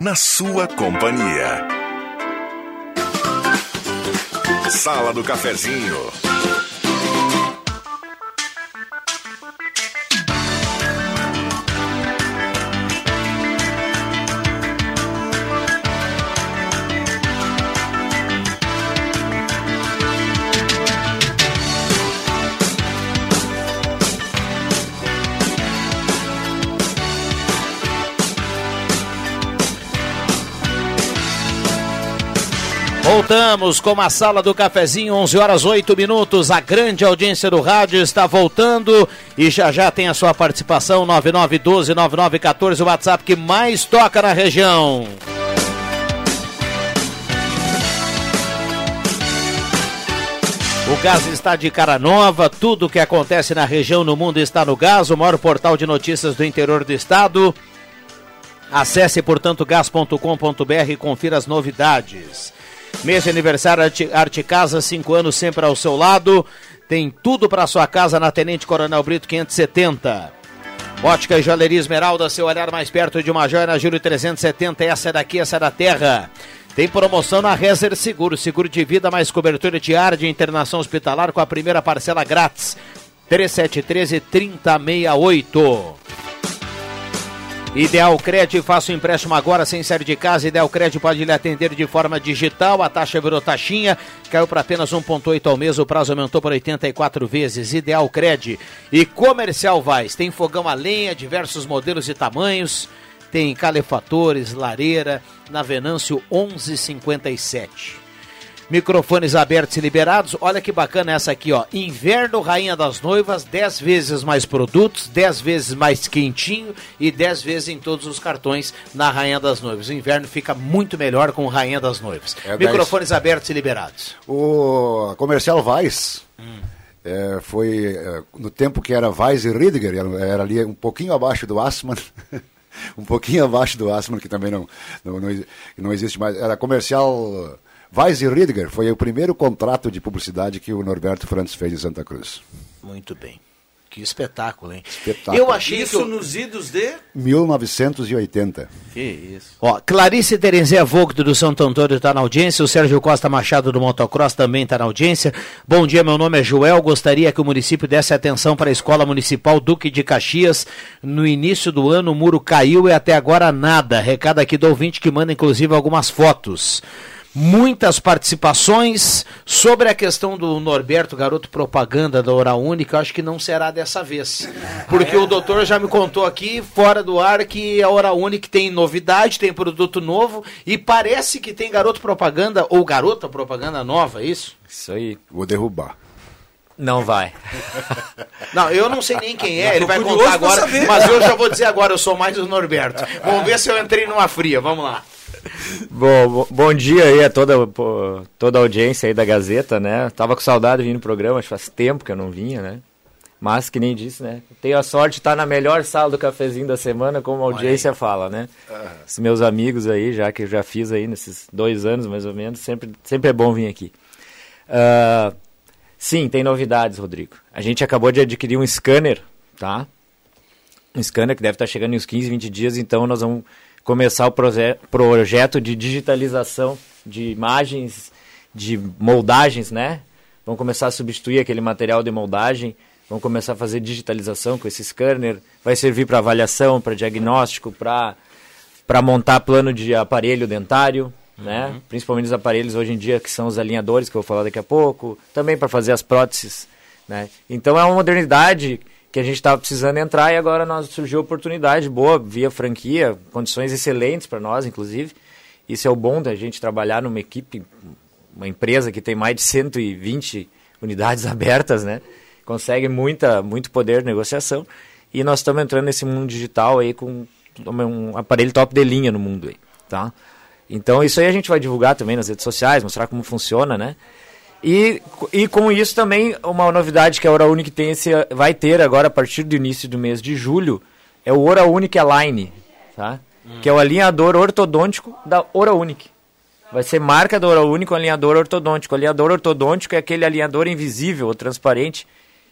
na sua companhia. Sala do Cafezinho. Voltamos com a sala do cafezinho, 11 horas 8 minutos. A grande audiência do rádio está voltando e já já tem a sua participação 99129914, o WhatsApp que mais toca na região. O Gás está de cara nova, tudo o que acontece na região no mundo está no Gás, o maior portal de notícias do interior do estado. Acesse, portanto, gas.com.br e confira as novidades. Mês de aniversário Arte, Arte Casa, cinco anos sempre ao seu lado. Tem tudo para sua casa na Tenente Coronel Brito 570. Ótica e Joalheria Esmeralda, seu olhar mais perto de uma joia na Júlio 370. Essa é daqui, essa é da terra. Tem promoção na Rezer Seguro, seguro de vida mais cobertura diária de internação hospitalar com a primeira parcela grátis. 3713 3068. Ideal Cred, faça o empréstimo agora sem sair de casa. Ideal Cred pode lhe atender de forma digital. A taxa virou taxinha, caiu para apenas 1,8 ao mês. O prazo aumentou por 84 vezes. Ideal Cred e Comercial Vaz. Tem fogão a lenha, diversos modelos e tamanhos. Tem calefatores, lareira, na Venâncio 1157. Microfones abertos e liberados. Olha que bacana essa aqui, ó. Inverno Rainha das Noivas, 10 vezes mais produtos, 10 vezes mais quentinho e 10 vezes em todos os cartões na Rainha das Noivas. O inverno fica muito melhor com Rainha das Noivas. É Microfones abertos e liberados. O comercial Weiss é, foi é, no tempo que era Weiss e Riediger, era, era ali um pouquinho abaixo do Assmann. um pouquinho abaixo do Assmann, que também não, não, não, não existe mais. Era comercial Weiss e Riediger foi o primeiro contrato de publicidade que o Norberto Franz fez em Santa Cruz. Muito bem. Que espetáculo, hein? Espetáculo. Eu achei Isso eu- nos idos de. 1980. Que isso. Ó, Clarice Terenzé Vogto do Santo Antônio está na audiência, o Sérgio Costa Machado do Motocross também está na audiência. Bom dia, meu nome é Joel, gostaria que o município desse atenção para a Escola Municipal Duque de Caxias. No início do ano o muro caiu e até agora nada. Recado aqui do ouvinte que manda inclusive algumas fotos. Muitas participações sobre a questão do Norberto, garoto propaganda da Hora Única, acho que não será dessa vez. Porque o doutor já me contou aqui, fora do ar, que a Hora Única tem novidade, tem produto novo e parece que tem garoto propaganda ou garota propaganda nova, é isso? Isso aí. Vou derrubar. Não vai. Não, eu não sei nem quem é, Eu ele vai contar agora, mas eu já vou dizer agora, eu sou mais o Norberto. Vamos ver se eu entrei numa fria, vamos lá. Bom, bo- bom dia aí a toda, pô, toda a audiência aí da Gazeta, né? Tava com saudade de vir no programa, acho que faz tempo que eu não vinha, né? Mas, que nem disse, né? Tenho a sorte de estar na melhor sala do cafezinho da semana, como a audiência fala, né? Os meus amigos aí, já que eu já fiz aí nesses dois anos, mais ou menos, sempre, sempre é bom vir aqui. Ah, sim, tem novidades, Rodrigo. A gente acabou de adquirir um scanner, tá? Um scanner que deve estar chegando em uns 15, 20 dias, então nós vamos começar o proje- projeto de digitalização de imagens, de moldagens, né? Vão começar a substituir aquele material de moldagem, vão começar a fazer digitalização com esse scanner, vai servir para avaliação, para diagnóstico, para para montar plano de aparelho dentário, né? Uhum. Principalmente os aparelhos hoje em dia que são os alinhadores que eu vou falar daqui a pouco, também para fazer as próteses, né? Então é uma modernidade que a gente estava precisando entrar e agora nós surgiu a oportunidade boa via franquia, condições excelentes para nós, inclusive. Isso é o bom da gente trabalhar numa equipe, uma empresa que tem mais de 120 unidades abertas, né? Consegue muita, muito poder de negociação. E nós estamos entrando nesse mundo digital aí com um aparelho top de linha no mundo aí, tá? Então isso aí a gente vai divulgar também nas redes sociais, mostrar como funciona, né? E, e com isso também uma novidade que a Hora Unique tem esse, vai ter agora a partir do início do mês de julho é o Hora Unique Align, tá? Que é o alinhador ortodôntico da Hora Unique. Vai ser marca da Hora Unique, o alinhador ortodôntico. O alinhador ortodôntico é aquele alinhador invisível ou transparente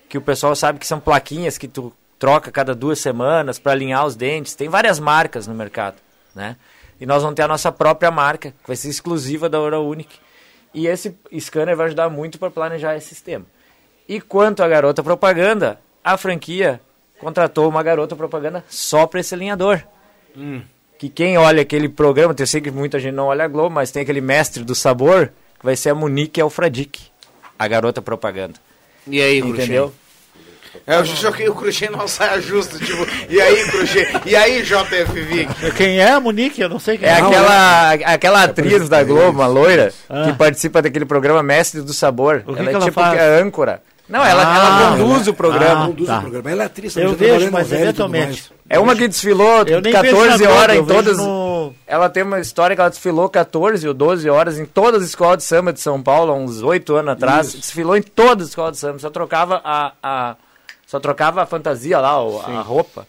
que o pessoal sabe que são plaquinhas que tu troca cada duas semanas para alinhar os dentes. Tem várias marcas no mercado, né? E nós vamos ter a nossa própria marca, que vai ser exclusiva da Hora Unique. E esse scanner vai ajudar muito para planejar esse sistema. E quanto à garota propaganda, a franquia contratou uma garota propaganda só para esse alinhador. Que quem olha aquele programa, eu sei que muita gente não olha a Globo, mas tem aquele mestre do sabor, que vai ser a Monique Alfradique, a garota propaganda. E aí, Entendeu? É, eu joguei o Cruxê não saia justo, tipo, e aí, Cruxê? E aí, JFV? Quem é a Monique? Eu não sei quem É é. aquela, aquela atriz da Globo, uma loira, Ah. que participa daquele programa Mestre do Sabor. O que ela que é ela tipo faz? é âncora. Não, ela, Ah, ela conduz ela- o programa. Ah, Conduz o tá. programa. Ela é atriz, Eu vejo, mas eventualmente. É uma que desfilou Eu nem vejo 14 na Globo, horas em todas. no- Ela tem uma história que ela desfilou 14 ou 12 horas em todas as escolas de samba de São Paulo, há uns 8 anos atrás. Isso. Desfilou em todas as escolas de samba, só trocava a, a- só trocava a fantasia lá, o- a roupa.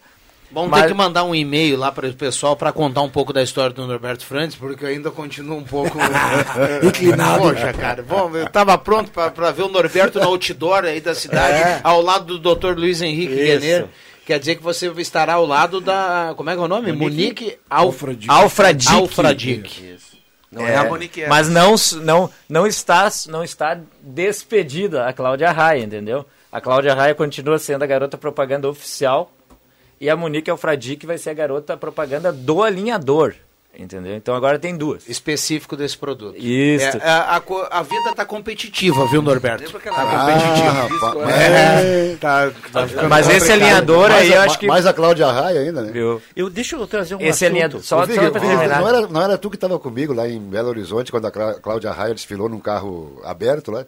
Vamos Mas- ter que mandar um e-mail lá para o pessoal para contar um pouco da história do Norberto Frantes, porque eu ainda continuo um pouco Inclinado. Poxa, cara, bom, eu tava pronto para ver o Norberto no outdoor aí da cidade, É. ao lado do Dr. Luiz Henrique Isso. Quer dizer que você estará ao lado da. Como é que é o nome? Monique Monique Alf... Alfradique. Alfradique. Não é, a Monique Mas não, não, não, está, não está despedida a Cláudia Raia, entendeu? A Cláudia Raia continua sendo a garota propaganda oficial e a Monique Alfradique vai ser a garota propaganda do alinhador, entendeu? Então agora tem duas. Específico desse produto. Isso. É, a, a a vida tá competitiva, viu, Norberto? Lembra Tá competitiva. rapaz, mas- É, tá, tá Mas esse alinhador aí, a, eu acho que... mais a Cláudia Raia ainda, né? Viu? Eu, deixa eu trazer um Esse assunto. alinhador, só, Ô, só pra Vig, terminar. não, era, não era tu que estava comigo lá em Belo Horizonte quando a Clá- Cláudia Raia desfilou num carro aberto lá?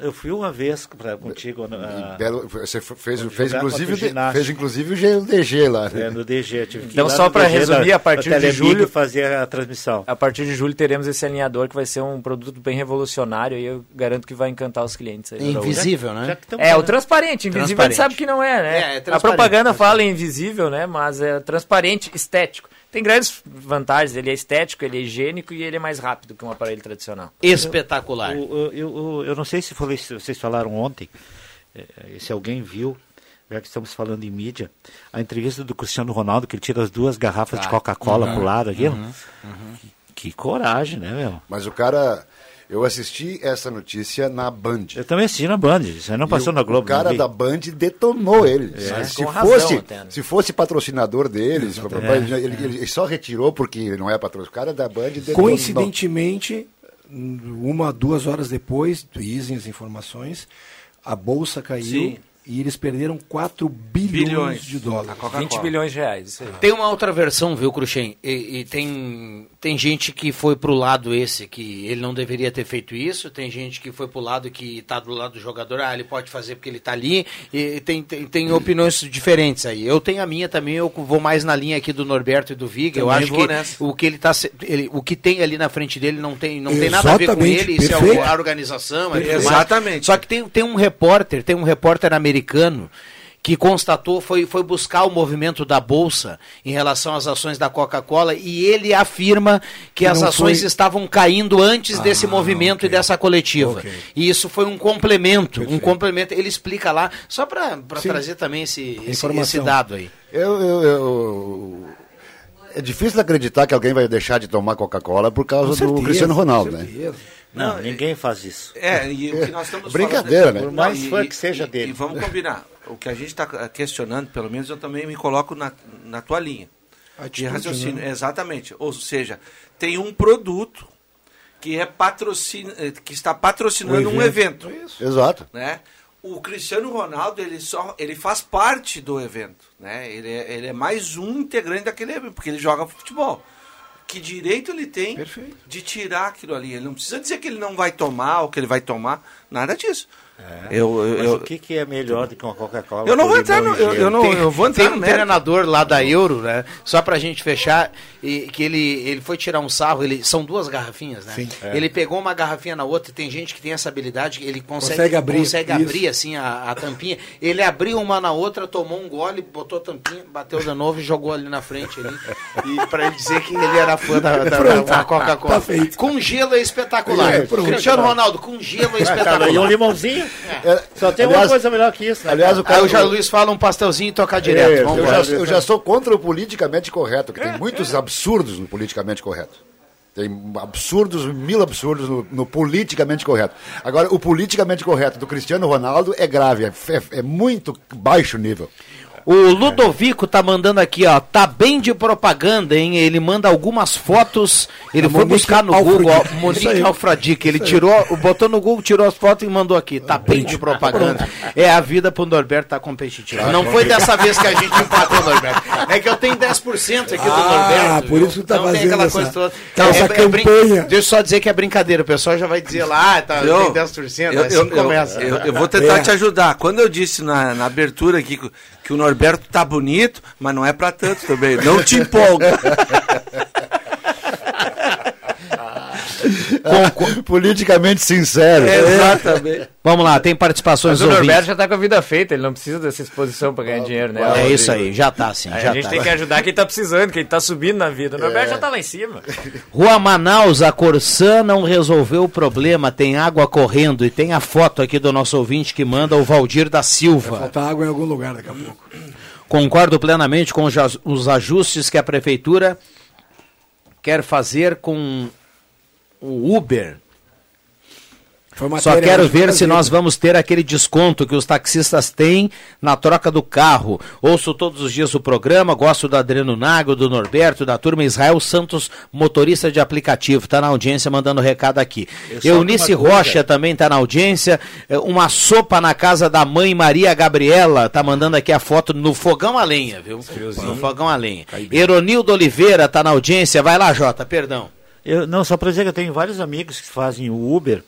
Eu fui uma vez pra, contigo na, Em Belo- você fez, fez, inclusive, fez inclusive o DG lá. é, Né? no DG. eu Tive que ir Então, só DG resumir, da- a partir de julho- fazer a transmissão. A partir de julho teremos esse alinhador que vai ser um produto bem revolucionário e eu garanto que vai encantar os clientes. Aí, Invisível, né? Já que tamo É, o transparente. Invisível a gente Transparente. sabe que não é, né? É, é a transparente. propaganda fala em invisível, né? Mas é transparente, estético. Tem grandes vantagens. Ele é estético, ele é higiênico e ele é mais rápido que um aparelho tradicional. Espetacular. Eu, eu, eu, eu não sei se falei, se vocês falaram ontem, eh, se alguém viu, já que estamos falando em mídia, a entrevista do Cristiano Ronaldo, que ele tira as duas garrafas de Tá. Coca-Cola Uhum. pro lado aqui. Uhum. Que coragem, né, meu? Mas o cara. Eu assisti essa notícia na Band. Eu também assisti na Band, isso aí não passou E na Globo. O cara da Band detonou ele. É. Se, Com razão fosse, até, né? se fosse patrocinador deles, Exatamente. ele, ele- ele só retirou porque ele não é patrocinador. O cara da Band detonou. Coincidentemente, uma, duas horas depois, dizem as informações, a bolsa caiu Sim. e eles perderam 4 bilhões, Bilhões. de dólares. A Coca-Cola. 20 bilhões de reais. Isso aí. Tem uma outra versão, viu, Cruxem? E, e tem, tem gente que foi pro lado esse, que ele não deveria ter feito isso, tem gente que foi pro lado que tá do lado do jogador, ah, ele pode fazer porque ele tá ali, e tem, tem, tem opiniões diferentes aí. Eu tenho a minha também, eu vou mais na linha aqui do Norberto e do Vig, eu acho que nessa. o que ele tá, ele, o que tem ali na frente dele não tem, não tem nada a ver com Exatamente, ele, isso é perfeito. a organização, é. Exatamente. Só que tem, tem um repórter, tem um repórter americano que constatou, foi, foi buscar o movimento da Bolsa em relação às ações da Coca-Cola e ele afirma que, Que as ações foi- estação caíndo antes desse Ah, movimento ok. e dessa coletiva. Ok. E isso foi um complemento, um Perfeito. complemento. Ele explica lá, só para trazer também esse, esse, esse dado aí. Eu, eu- eu- é difícil acreditar que alguém vai deixar de tomar Coca-Cola por causa certeza, do Cristiano Ronaldo, né? Não, ninguém faz isso. É, e o que nós estamos Brincadeira, falando, né? Por mais Não, e- fã que seja e- dele. E vamos combinar. O que a gente está questionando, pelo menos eu também me coloco na, na tua linha. de Atitude, raciocínio. né? Exatamente. Ou seja, tem um produto que, é patrocin... eh, que está patrocinando Um um evento. evento. Exato. Né? O Cristiano Ronaldo ele só ele faz parte do evento, né? Ele é, ele é mais um integrante daquele evento porque ele joga futebol. Que direito ele tem de tirar aquilo ali? Ele não precisa dizer que ele não vai tomar ou que ele vai tomar, nada disso. Eu, eu, Mas eu- o que, que é melhor do que uma Coca-Cola? Eu não vou entrar no- eu- eu não- tem, eu vou entrar tem no um mérito. treinador lá da Euro, né? Só pra gente fechar, e, que ele, ele foi tirar um sarro, ele, são duas garrafinhas, né? Sim. É. Ele pegou uma garrafinha na outra, e tem gente que tem essa habilidade, ele consegue, Consegue abrir, consegue isso. abrir assim a, a tampinha. Ele abriu uma na outra, tomou um gole, botou a tampinha, bateu de novo e jogou ali na frente ali. E pra ele dizer que ele era fã da, da- Pronto, da Coca-Cola. tá com gelo é espetacular. É, pronto. Cristiano Ronaldo, com gelo é espetacular. E um limãozinho? É, Só tem aliás- uma coisa melhor que isso, né? Aliás, o Aí o cara. Jair Luiz fala um pastelzinho e toca direto. É, eu, já, eu já sou contra o politicamente correto, que tem muitos absurdos no politicamente correto. Tem absurdos, mil absurdos no, no politicamente correto. Agora, o politicamente correto do Cristiano Ronaldo é grave, é, é- é muito baixo nível. O Ludovico tá mandando aqui, ó. Tá bem de propaganda, hein? Ele manda algumas fotos. Ele A foi Monique buscar no. Google, ó, Monique. Alfradique. Ele tirou, botou no Google, tirou as fotos e mandou aqui. Tá bem de propaganda. É a vida pro Norberto tá competitiva. Tá Não foi dessa vez que a gente empatou, Norberto. É que eu tenho 10% aqui do Ah, Norberto. por viu? isso que tá tem fazendo aquela essa- coisa toda. essa brin- campanha. Deixa eu só dizer que é brincadeira. O pessoal já vai dizer lá, ah, tá, Eu- tem 10%. eu, assim eu- eu- começa. eu- eu vou tentar É. te ajudar. Quando eu disse na, na abertura aqui que, o Norberto tá bonito, mas não é pra tanto também. Não te empolga. Politicamente sincero. Exatamente. Vamos lá, tem participações Mas o Norberto já tá com a vida feita, ele não precisa dessa exposição pra ganhar dinheiro, né? É Rodrigo? isso aí, já tá sim, já a gente tá. tem que ajudar quem tá precisando, quem tá subindo na vida. O Norberto É. já tá lá em cima. Rua Manaus, a Corsã não resolveu o problema, tem água correndo e tem a foto aqui do nosso ouvinte que manda o Valdir da Silva. Falta água em algum lugar daqui a pouco. Concordo plenamente com os ajustes que a prefeitura quer fazer com o Uber. Só quero ver se nós vamos ter aquele desconto que os taxistas têm na troca do carro. Ouço todos os dias o programa, gosto do Adriano Nago, do Norberto, da turma Israel Santos, motorista de aplicativo. Está na audiência mandando recado aqui. Eu Eunice. Rocha também está na audiência. É, Uma sopa na casa da mãe Maria Gabriela. Tá mandando aqui a foto no fogão a lenha, viu? No fogão a lenha. Eronildo Oliveira está na audiência. Vai lá, Jota, perdão. Eu, não, só para dizer que eu tenho vários amigos que fazem o Uber,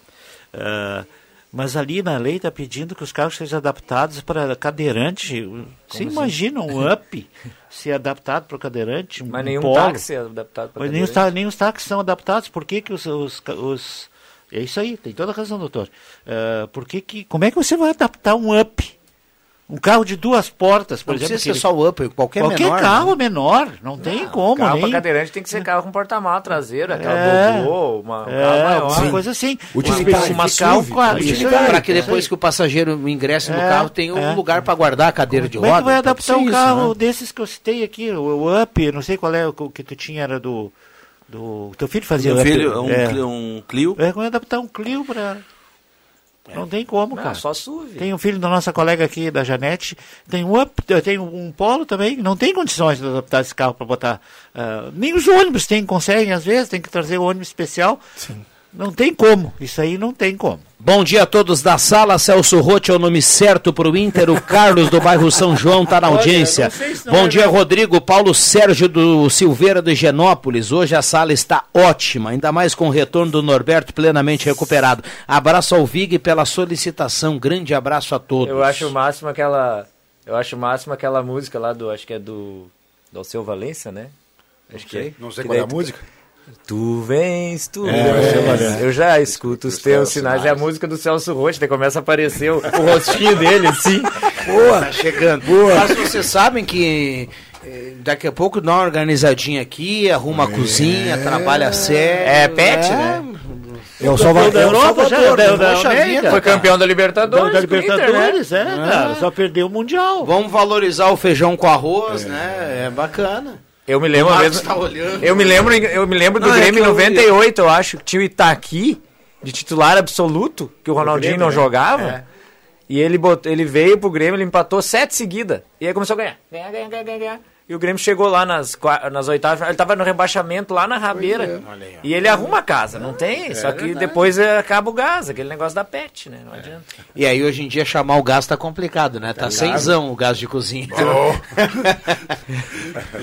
ah, mas ali na lei está pedindo que os carros sejam adaptados para cadeirante. Você assim? imagina um up ser adaptado para o cadeirante? Um Mas nenhum polo? táxi é adaptado pra Mas nem os, cadeirante. tá- nem os táxis são adaptados. Por que, que os, os, os- É isso aí, tem toda a razão, doutor. Ah, por que que, como é que você vai adaptar um up? Um carro de duas portas, por Não exemplo. precisa que ser só o up, qualquer Qualquer menor, carro né? menor, não tem como. Carro nem- cadeirante tem que ser carro com porta-malas traseiro, aquela É. Bobô, uma, um É, carro maior. alguma coisa assim. Utilitário. Uma SUV, SUV, aí, Para que depois que o passageiro ingresse no É, carro tenha um é. lugar para guardar a cadeira de Como é roda. que vai Pode adaptar ser um isso, carro né? desses que eu citei aqui, o, o Up, não sei qual é o que- o tu tinha, era do... do teu filho fazia Meu Up, filho, um, é. Clio- um Clio. É, como é adaptar um Clio para... Não tem como, Não, cara. só SUV. Tem um filho da nossa colega aqui, da Janete, tem um Up, tem um Polo também, não tem condições de adaptar esse carro para botar... ah, nem os ônibus tem, conseguem às vezes, tem que trazer o ônibus especial. Não tem como, isso aí não tem como. Bom dia a todos da sala. Celso Rotti é o nome certo para o Inter. O Carlos do bairro São João está na Olha, audiência. não sei se não Bom é dia, não. Rodrigo. Paulo Sérgio do Silveira do Higienópolis. Hoje a sala está ótima, ainda mais com o retorno do Norberto plenamente recuperado. Abraço ao Vig pela solicitação. Grande abraço a todos. Eu acho o máximo aquela. Eu acho o máximo aquela música lá do. Acho que é do. Do Alceu Valença, né? Acho que é. Não sei Que qual é a tu- música. Tu vens, tu É, vens. Eu já escuto os teus sinais. É a música do Celso Rocha, daí começa a aparecer o, o rostinho dele, assim. Boa, tá chegando. Mas vocês sabem que eh, daqui a pouco dá uma organizadinha aqui, arruma a cozinha, trabalha sério. É pet, né? É o Salvador. da é Europa já, da, né? da América, vida, Foi campeão da Libertadores. da o Inter, né? Libertadores, é, cara, só perdeu o Mundial. Vamos valorizar o feijão com arroz, né? É bacana. Eu me lembro O uma Marcos vez. tá olhando. Eu me lembro, eu me lembro do Não, é Grêmio em que eu- 98, eu acho, que tinha o Itaqui de titular absoluto, que o Ronaldinho Grêmio, não né? jogava. É. E ele, botou, ele veio pro Grêmio, ele empatou sete seguidas. E aí começou a ganhar. Ganhar, ganhar, ganhar, ganhar, ganhar. E o Grêmio chegou lá nas, nas oitavas, ele tava no rebaixamento lá na rabeira. E ele arruma a casa, não tem? Só que verdade. depois é, acaba o gás, aquele negócio da PET, né? Não adianta. E aí hoje em dia chamar o gás tá complicado, né? Tá Tá cenzão o gás de cozinha.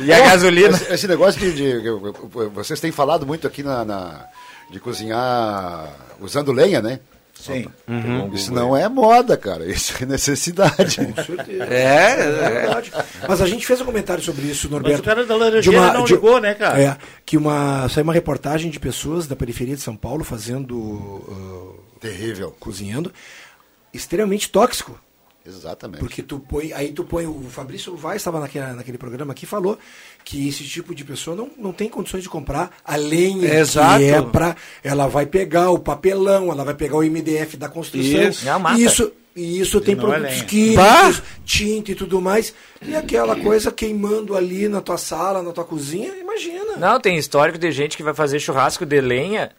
E a gasolina? Esse, esse negócio de, de- Vocês têm falado muito aqui na, na- de cozinhar usando lenha, né? Sim. Uhum. Isso não é moda, cara. Isso é necessidade. Com certeza. É, verdade. Mas a gente fez um comentário sobre isso, Norberto. o cara da Laranjeira não ligou, né, cara? É, que uma, saiu uma reportagem de pessoas da periferia de São Paulo fazendo... uh, Terrível. Cozinhando. Extremamente tóxico. Exatamente. Porque tu põe, aí tu põe, o Fabrício Vaz estava naquele, naquele programa aqui falou que esse tipo de pessoa não, não tem condições de comprar a lenha Exato. que é para ela vai pegar o papelão, ela vai pegar o MDF da construção. Isso. É. E isso, e isso tem é produtos lenha. químicos, tinta e tudo mais. E aquela coisa queimando ali na tua sala, na tua cozinha, imagina. Não, tem histórico de gente que vai fazer churrasco de lenha.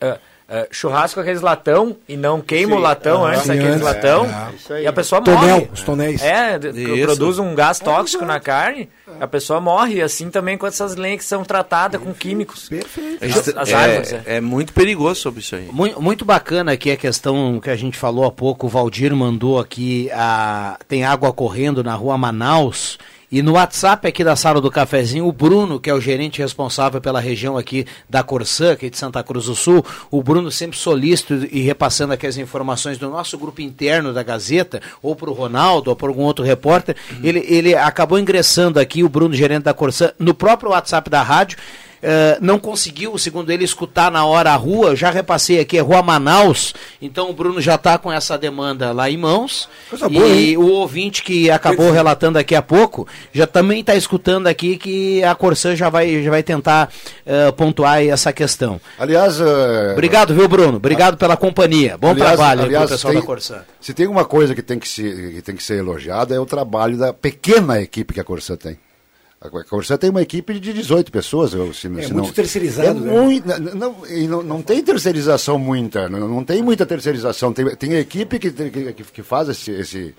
ah, ah, churrasco com aqueles latão e não queima o latão Ah, antes sim, daqueles antes. latão É, e a pessoa Tonel, morre. os tonéis. É, Isso. produz um gás tóxico na carne, a pessoa morre. E assim também com essas lenhas que são tratadas com químicos. Perfeito. As, as é, árvores, é. é muito perigoso sobre isso aí. Muito, muito bacana aqui a questão que a gente falou há pouco. O Valdir mandou aqui: a, tem água correndo na rua Manaus. E no WhatsApp aqui da sala do cafezinho, o Bruno, que é o gerente responsável pela região aqui da Corsã, aqui de Santa Cruz do Sul, o Bruno sempre solícito e repassando aqui as informações do nosso grupo interno da Gazeta, ou para o Ronaldo, ou para algum outro repórter, ele, ele acabou ingressando aqui, o Bruno, gerente da Corsã, no próprio WhatsApp da rádio, eh, não conseguiu, segundo ele, escutar na hora a rua. Já repassei aqui, é Rua Manaus. Então o Bruno já está com essa demanda lá em mãos. Coisa boa, e hein? o ouvinte que acabou relatando aqui há pouco já também está escutando aqui que a Corsã já vai, já vai tentar eh, pontuar essa questão. Aliás, eh, Obrigado, viu, Bruno? Obrigado pela companhia. Bom aliás- trabalho aliás, pro pessoal tem- da Corsã. Se tem uma coisa que tem que, se, que tem que ser elogiada é o trabalho da pequena equipe que a Corsã tem. A Corsã tem uma equipe de 18 pessoas. Se, É se muito não, terceirizado, É né? muito, não, não, não tem terceirização muita, não, não tem muita terceirização. Tem, tem equipe que, que, que- faz esse, esse,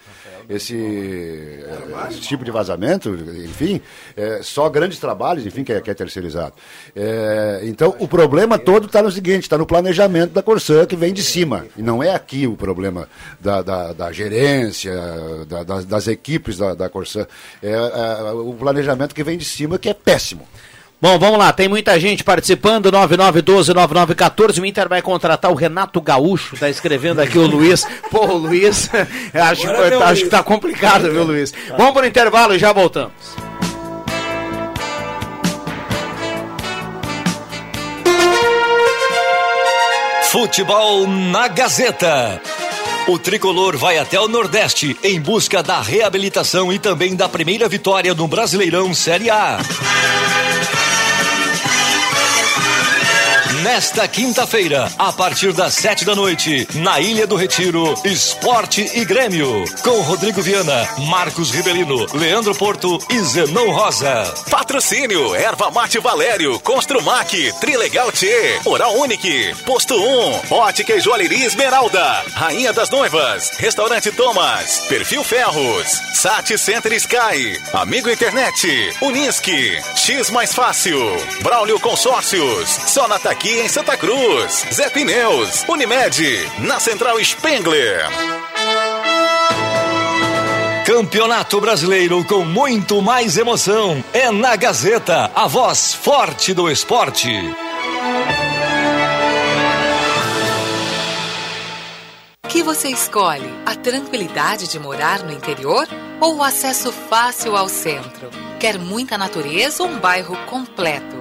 esse, eh, esse tipo de vazamento, enfim, é, só grandes trabalhos, enfim, que é, que é terceirizado. É, então, o problema todo está no seguinte, está no planejamento da Corsã, que vem de cima. E não é aqui o problema da, da, da gerência, da- das, das equipes da, da Corsã. É, é, o planejamento que vem de cima, que é péssimo. Bom, vamos lá, tem muita gente participando, 9912-9914, o Inter vai contratar o Renato Gaúcho, tá escrevendo aqui o Luiz. Pô, o Luiz, acho, Agora acho Luiz. que tá complicado, viu, Luiz? Vamos pro intervalo e já voltamos. Futebol na Gazeta. O tricolor vai até o Nordeste em busca da reabilitação e também da primeira vitória no Brasileirão Série A. Nesta quinta-feira, a partir das sete da noite, na Ilha do Retiro, Esporte e Grêmio, com Rodrigo Viana, Marcos Rivelino, Leandro Porto e Zenon Rosa. Patrocínio, Erva Mate Valério, Construmac, Trilegal T, Oral Unique, Posto 1, Ótica e Joalheria Esmeralda, Rainha das Noivas, Restaurante Thomas, Perfil Ferros, Sat Center Sky, Amigo Internet, Unisque, X Mais Fácil, Braulio Consórcios, Sonata aqui em Santa Cruz, Zé Pneus, Unimed, na Central Spengler. Campeonato Brasileiro com muito mais emoção. É na Gazeta, a voz forte do esporte. O que você escolhe? A tranquilidade de morar no interior ou o acesso fácil ao centro? Quer muita natureza ou um bairro completo?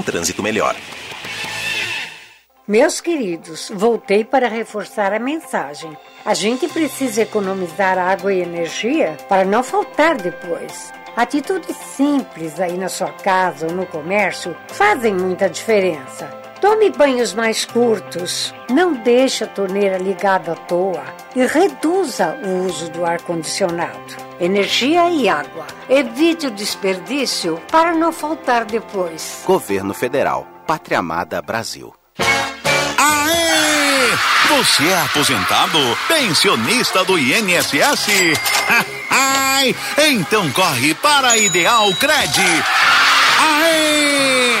trânsito melhor. Meus queridos, voltei para reforçar a mensagem. A gente precisa economizar água e energia para não faltar depois. Atitudes simples aí na sua casa ou no comércio fazem muita diferença. Tome banhos mais curtos, não deixe a torneira ligada à toa e reduza o uso do ar-condicionado. Energia e água. Evite o desperdício para não faltar depois. Governo Federal. Pátria Amada Brasil. Aê! Você é aposentado? Pensionista do INSS? Ai, então corre para a Ideal Cred. Aê!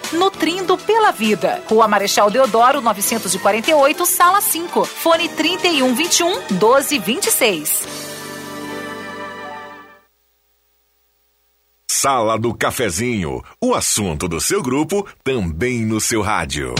nutrindo pela vida. Rua Marechal Deodoro, 948, sala 5. Fone 3121 1226. Sala do Cafezinho, o assunto do seu grupo também no seu rádio.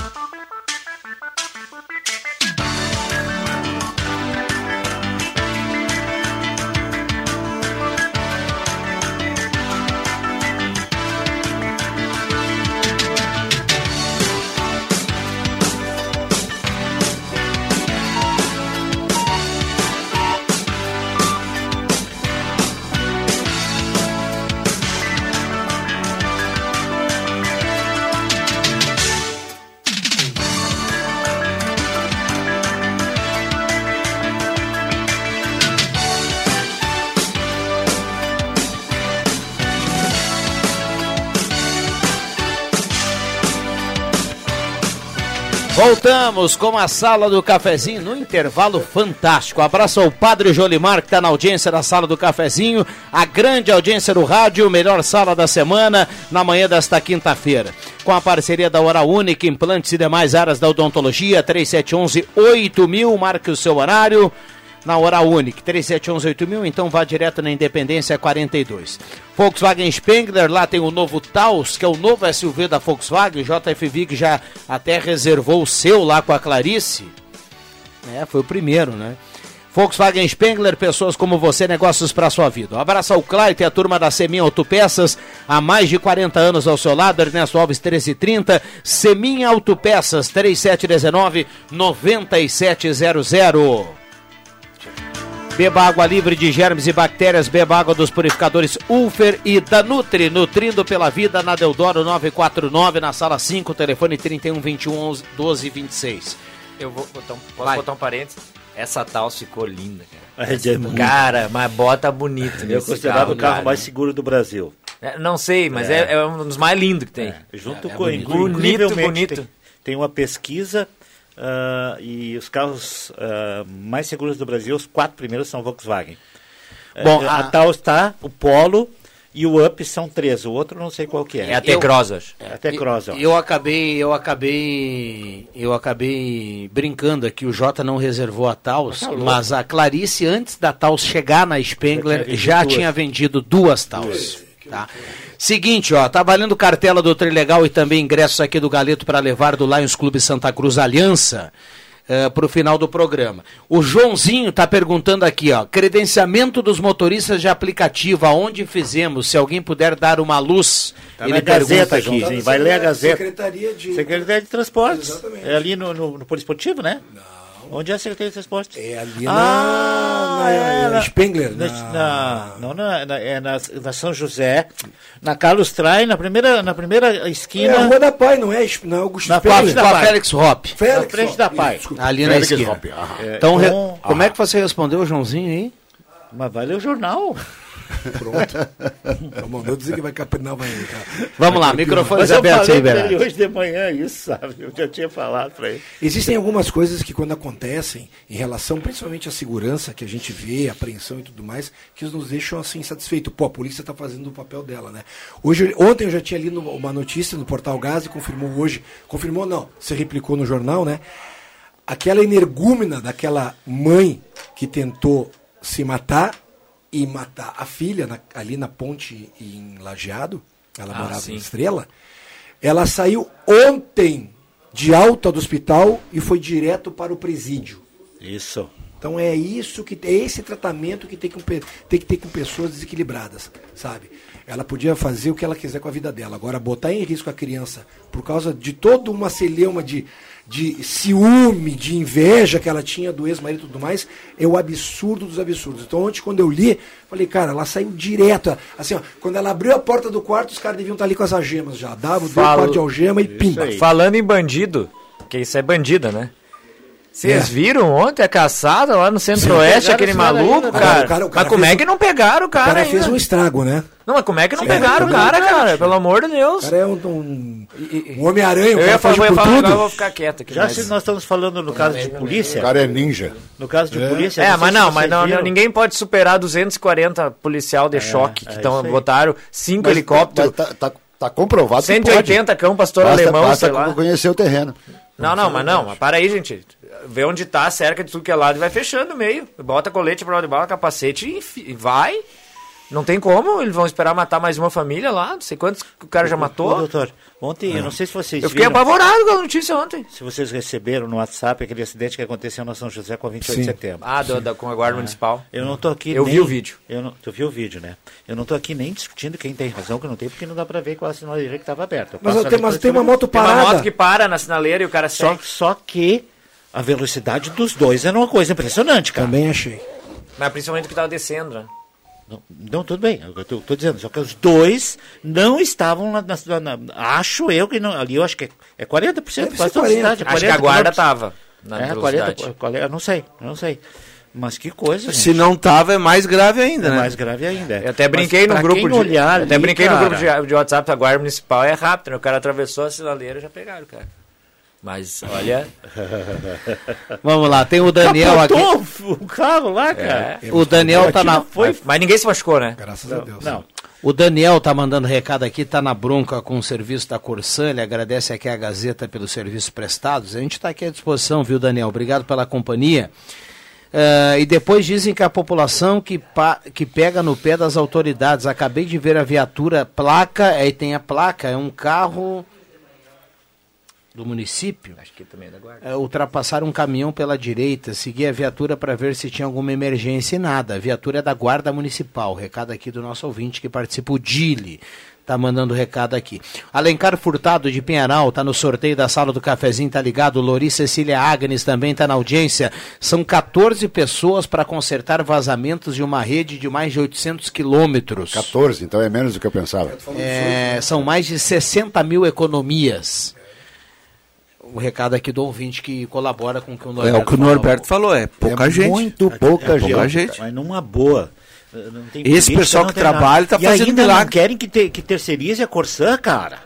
Voltamos com a sala do cafezinho no intervalo fantástico. Abraço ao Padre Jolimar que está na audiência da sala do cafezinho, a grande audiência do rádio, melhor sala da semana na manhã desta quinta-feira. Com a parceria da Hora Única, implantes e demais áreas da odontologia, 3711 8000, marque o seu horário na hora única, 37118000, então vá direto na Independência 42. Volkswagen Spengler, lá tem o novo Taos, que é o novo SUV da Volkswagen, JFV que já até reservou o seu lá com a Clarice. É, foi o primeiro, né? Volkswagen Spengler, pessoas como você, negócios para sua vida. Um abraço ao Clayton e a turma da Seminha Autopeças, há mais de 40 anos ao seu lado, Ernesto Alves 1330, Seminha Autopeças 3719 9700. Beba água livre de germes e bactérias, beba água dos purificadores Ulfer e Danutri, nutrindo pela vida na Deodoro 949, na sala 5, telefone 3121 1226. Eu vou botar um, posso botar um parênteses? Essa Taos ficou linda, cara. É, é muito- cara, mas bota bonito. É nesse considerado o carro cara. mais seguro do Brasil. É, não sei, mas é. É. é um dos mais lindos que tem. Junto É com bonito. incrivelmente, bonito, bonito. Tem, tem uma pesquisa ah, e os carros ah, mais seguros do Brasil, os quatro primeiros são Volkswagen. Bom, Eh, a, a- Taos está, o Polo E o Up são três, o outro não sei qual que é. É até Cross, acho. É até Cross, ó. Eu acabei, eu acabei, eu acabei brincando aqui. O Jota não reservou a Taos, Tá mas a Clarice antes da Taos chegar na Spengler Já tinha já vendido tinha duas. vendido duas Taos. Tá? Seguinte, ó, tá valendo cartela do Trilegal e também ingressos aqui do Galeto para levar do Lions Clube Santa Cruz Aliança. para o final do programa. O Joãozinho tá perguntando aqui, ó, credenciamento dos motoristas de aplicativo, aonde fizemos? Se alguém puder dar uma luz, Tá na Gazeta aqui, Joãozinho. Joãozinho. Vai ler a Gazeta. Secretaria de... Secretaria de Transportes. Exatamente. É ali no, no, no Poliesportivo, né? Não. Onde é a Secretaria de Transportes? É ali na, Ah, na, é, na na- Spengler. Na, na- na- não, na, na- é na, na São José, na Carlos Trai, na primeira, na primeira É esquina. a Rua da Pai, não é? Não é Augusto Na Spengler? frente da Pai. Félix Hop. Félix, na frente da Pai. desculpa. Ali na Félix esquina. Hop, ah. É, Então, re- como é que você respondeu, Joãozinho, aí? Mas vai ler o jornal. Pronto. Então, mandou dizer que vai capinar, vai. Tá. Vamos lá, microfones Mas eu abertos aí, pra ele hoje de manhã isso, sabe? Eu já tinha falado pra ele. Existem algumas coisas que quando acontecem, em relação principalmente à segurança que a gente vê, a apreensão e tudo mais, que nos deixam assim insatisfeitos. Pô, a polícia está fazendo o papel dela, né? Hoje, ontem eu já tinha lido uma notícia no Portal Gás e confirmou hoje. Confirmou não, você replicou no jornal, né? Aquela energúmena daquela mãe que tentou se matar e matar a filha na- ali na ponte em Lajeado, ela Ah, morava sim. em Estrela, ela saiu ontem de alta do hospital e foi direto para o presídio. Isso. Então é isso que é esse tratamento que tem que, tem que ter com pessoas desequilibradas, sabe? Ela podia fazer o que ela quiser com a vida dela. Agora, botar em risco a criança por causa de toda uma celeuma de, de ciúme, de inveja que ela tinha do ex-marido e tudo mais, é o absurdo dos absurdos. Então, ontem, quando eu li, falei, cara, ela saiu direto. Assim, ó, quando ela abriu a porta do quarto, os caras deviam estar ali com as algemas já. Dava, deu o quarto de algema e pimba. aí. Falando em bandido, que isso é bandida, né? Vocês É. viram ontem a caçada lá no centro-oeste, aquele maluco, ainda, né? cara? O cara- o cara mas como é que não pegaram o O cara, cara ainda? fez um estrago, né? Não, mas como é que não Sim, pegaram o é, cara, é, cara? é. Pelo amor de Deus. O cara é um, um, um Homem-Aranha, o Eu cara ia falar, eu ia falar, agora eu tudo. vou ficar quieto aqui. Já mas- se nós estamos falando no caso de polícia, O cara é ninja. no caso de É. polícia... É, não mas não, mas não, viram. ninguém pode superar 240 policial de choque que é tão, botaram cinco Mas- helicópteros, mas Tá, tá, tá comprovado que 180 cão pastor. Basta, alemão, basta sei lá. conhecer o terreno. Não, não, mas não, mas para aí, gente. Vê onde tá, cerca de tudo que é lado e vai fechando o meio. Bota colete, prova de bala, capacete e vai. Não tem como, eles vão esperar matar mais uma família lá, não sei quantos que o cara já Ô, matou. doutor, ontem, eu não sei se vocês Eu fiquei viram, apavorado com a notícia ontem. se vocês receberam no WhatsApp aquele acidente que aconteceu na São José com a 28 de Sim. setembro. Ah, do- da- com a guarda municipal. Eu não tô aqui Eu nem- vi o vídeo. Eu não, tu viu o vídeo, né? Eu não tô aqui nem discutindo quem tem razão, que não tem, porque não dá pra ver qual a sinaleira que estava aberta. Eu Mas, eu tenho, mas tem uma moto Tem uma parada. moto que para na sinaleira e o cara Só, segue. só que a velocidade dos dois era uma coisa impressionante, cara. Também achei. Mas principalmente que tava descendo, né? Não, não, tudo bem, eu tô, tô dizendo, só que os dois não estavam na, na- na- acho eu que não, ali eu acho que é, é 40%, Deve quase toda a 40. cidade, é Acho que a 40 guarda quilômetros. tava na É, velocidade. 40, qual é? eu não sei, eu não sei. Mas que coisa, Se gente. não tava, é mais grave ainda, é né? mais grave ainda. Eu até brinquei Mas no grupo de. olhar até ali, brinquei no grupo de, de WhatsApp da Guarda Municipal, é rápido, né? O cara atravessou a sinaleira e já pegaram, cara. Mas olha. Vamos lá, tem o Daniel aqui. Capotou o carro lá, cara. É. O Daniel tá na. Foi- Mas, ninguém se machucou, né? Graças a Deus. Não, O Daniel tá mandando recado aqui, tá na bronca com o serviço da Corsan, ele agradece aqui a Gazeta pelos serviços prestados. A gente está aqui à disposição, viu, Daniel? Obrigado pela companhia. Eh, e depois dizem que a população que, pa- que pega no pé das autoridades. Acabei de ver a viatura, placa, aí tem a placa, é um carro do município. Acho que também é da Guarda. Ultrapassaram um caminhão pela direita, segui a viatura para ver se tinha alguma emergência e nada. A viatura é da Guarda Municipal. Recado aqui do nosso ouvinte que participa, o Dili. Tá mandando recado aqui. Alencar Furtado de Pinheiral tá no sorteio da sala do cafezinho, tá ligado? Lori Cecília Agnes também tá na audiência. São 14 pessoas para consertar vazamentos de uma rede de mais de 800 quilômetros. 14, então é menos do que eu pensava. É, são mais de 60 mil economias. O recado aqui do ouvinte que colabora com o que o É Norberto o que o. Norberto falou, é pouca é gente. Muito pouca É gente. pouca gente. mas numa boa. Não tem Esse política, pessoal não que trabalha tá e fazendo ainda não milagre. querem que, te, que terceirize a Corsã, cara.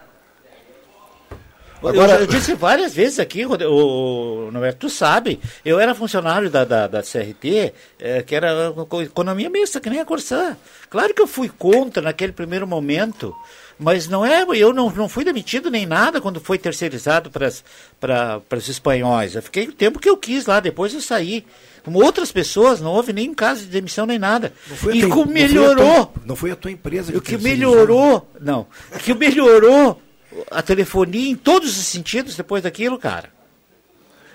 Agora... Eu, eu, disse várias vezes aqui, o, o, tu sabe, eu era funcionário da, da, da CRT, é, que era economia mista, que nem a Corsã. Claro que eu fui contra naquele primeiro momento, mas não é, eu não, não fui demitido nem nada quando foi terceirizado para os espanhóis. Eu fiquei o tempo que eu quis lá, depois eu saí. Como outras pessoas, não houve nem caso de demissão nem nada. e tua, como melhorou. Não foi, tua, não foi a tua empresa que O que melhorou, não, o que melhorou a telefonia em todos os sentidos depois daquilo, cara.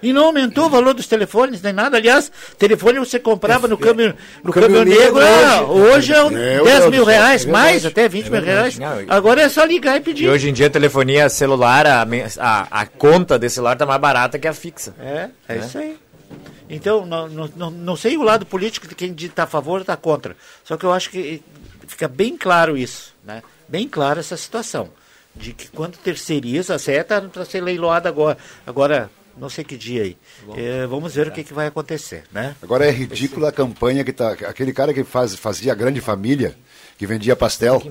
E não aumentou o valor dos telefones, nem nada. Aliás, telefone você comprava no câmbio, no câmbio negro, hoje, hoje é um 10 mil reais, mais até 20 mil reais. Agora é só ligar e pedir. E hoje em dia a telefonia celular, a, a, a conta desse celular está mais barata que a fixa. É, é né? isso aí. Então, não, não, não sei o lado político de quem está a favor ou está contra. Só que eu acho que fica bem claro isso, né? Bem claro essa situação. De que quando terceiriza, a CE está para ser leiloada agora. Agora, não sei que dia aí. É, vamos ver o que, que vai acontecer, né? Agora é ridícula a campanha que tá. Aquele cara que faz, fazia a grande família, que vendia pastel.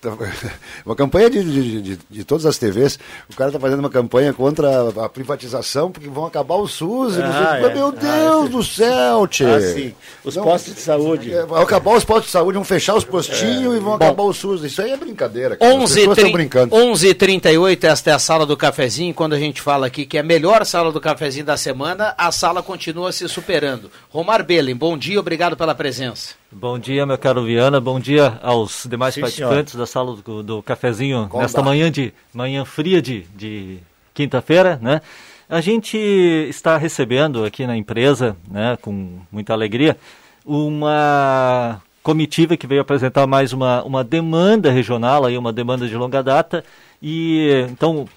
Uma campanha de, de, de, de, todas as TVs. O cara está fazendo uma campanha contra a, a, privatização, porque vão acabar o SUS. Ah, é. Meu Deus ah, do céu, tchê. Ah, sim. Os Não, postos de saúde. É, vão acabar os postos de saúde, vão fechar os postinhos é. e vão Bom, acabar o SUS. Isso aí é brincadeira. Cara. 11 tri... brincando. 11h38, esta é a sala do cafezinho. Quando a gente fala aqui que é a melhor sala do cafezinho da semana, a sala continua se superando. Romar Belen, bom dia, obrigado pela presença. Bom dia, meu caro Viana. Bom dia aos demais Sim, participantes da sala do, do cafezinho nesta manhã de manhã fria de, de quinta-feira, né? A gente está recebendo aqui na empresa, né, com muita alegria, uma comitiva que veio apresentar mais uma, uma demanda regional, aí uma demanda de longa data. E então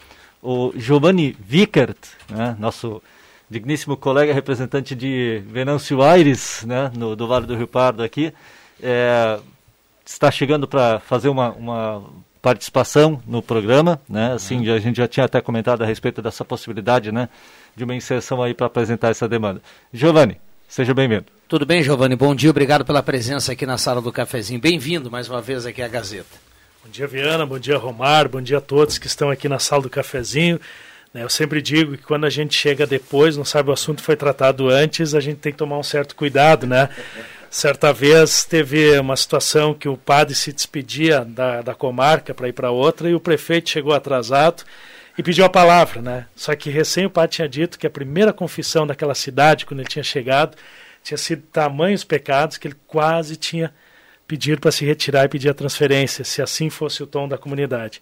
o Giovanni Vickert, né, nosso digníssimo colega representante de Venâncio Aires, né, no, do Vale do Rio Pardo aqui, é, está chegando para fazer uma, uma participação no programa, né? Assim, uhum. a gente já tinha até comentado a respeito dessa possibilidade, né, de uma inserção aí para apresentar essa demanda. Giovanni, seja bem-vindo. Tudo bem, Giovanni? Bom dia, obrigado pela presença aqui na sala do cafezinho. Bem-vindo mais uma vez aqui à Gazeta. Bom dia, Viana, bom dia, Romar, bom dia a todos que estão aqui na sala do cafezinho. Né? Eu sempre digo que quando a gente chega depois, não sabe o assunto foi tratado antes, a gente tem que tomar um certo cuidado, né? Certa vez teve uma situação que o padre se despedia da, da comarca para ir para outra e o prefeito chegou atrasado e pediu a palavra, né? Só que recém o padre tinha dito que a primeira confissão daquela cidade, quando ele tinha chegado, tinha sido tamanhos pecados que ele quase tinha pedido para se retirar e pedir a transferência, se assim fosse o tom da comunidade.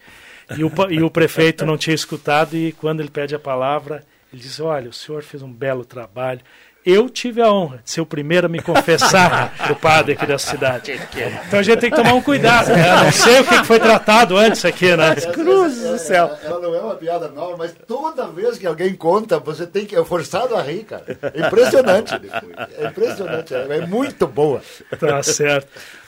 E o, e o prefeito não tinha escutado, e quando ele pede a palavra, ele diz: Olha, o senhor fez um belo trabalho. Eu tive a honra de ser o primeiro a me confessar o padre aqui da cidade. Então a gente tem que tomar um cuidado, né? Não sei o que foi tratado antes aqui, né? Cruzes do céu. Ela não é uma piada nova, mas toda vez que alguém conta, você tem que. É forçado a rir, cara. É impressionante. É impressionante. É muito boa. Tá certo.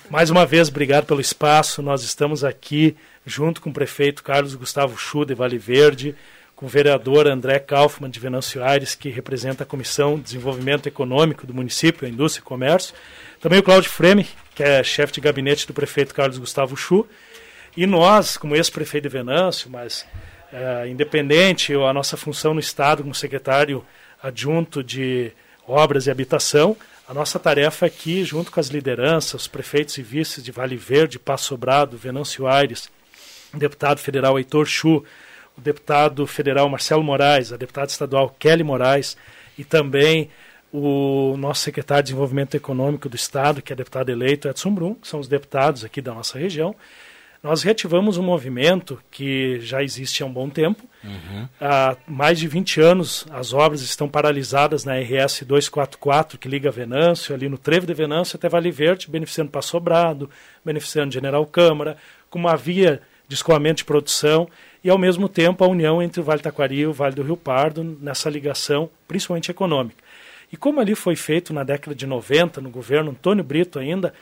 Mais uma vez, obrigado pelo espaço. Nós estamos aqui junto com o prefeito Carlos Gustavo Chu de Vale Verde, com o vereador André Kaufmann de Venâncio Aires, que representa a Comissão de Desenvolvimento Econômico do município, Indústria e Comércio. Também o Cláudio Freme, que é chefe de gabinete do prefeito Carlos Gustavo Chu. E nós, como ex-prefeito de Venâncio, mas é, independente, a nossa função no Estado como secretário adjunto de Obras e Habitação, a nossa tarefa aqui, junto com as lideranças, os prefeitos e vices de Vale Verde, Passo Sobrado, Venâncio Aires, o deputado federal Heitor Chu, o deputado federal Marcelo Moraes, a deputada estadual Kelly Moraes e também o nosso secretário de Desenvolvimento Econômico do Estado, que é deputado eleito Edson Brum, que são os deputados aqui da nossa região. Nós reativamos um movimento que já existe há um bom tempo. Uhum. Há mais de 20 anos as obras estão paralisadas na RS 244, que liga Venâncio, ali no Trevo de Venâncio até Vale Verde, beneficiando Passo Sobrado, beneficiando General Câmara, com uma via de escoamento de produção e, ao mesmo tempo, a união entre o Vale Taquari e o Vale do Rio Pardo nessa ligação, principalmente econômica. E como ali foi feito na década de 90, no governo Antônio Brito ainda,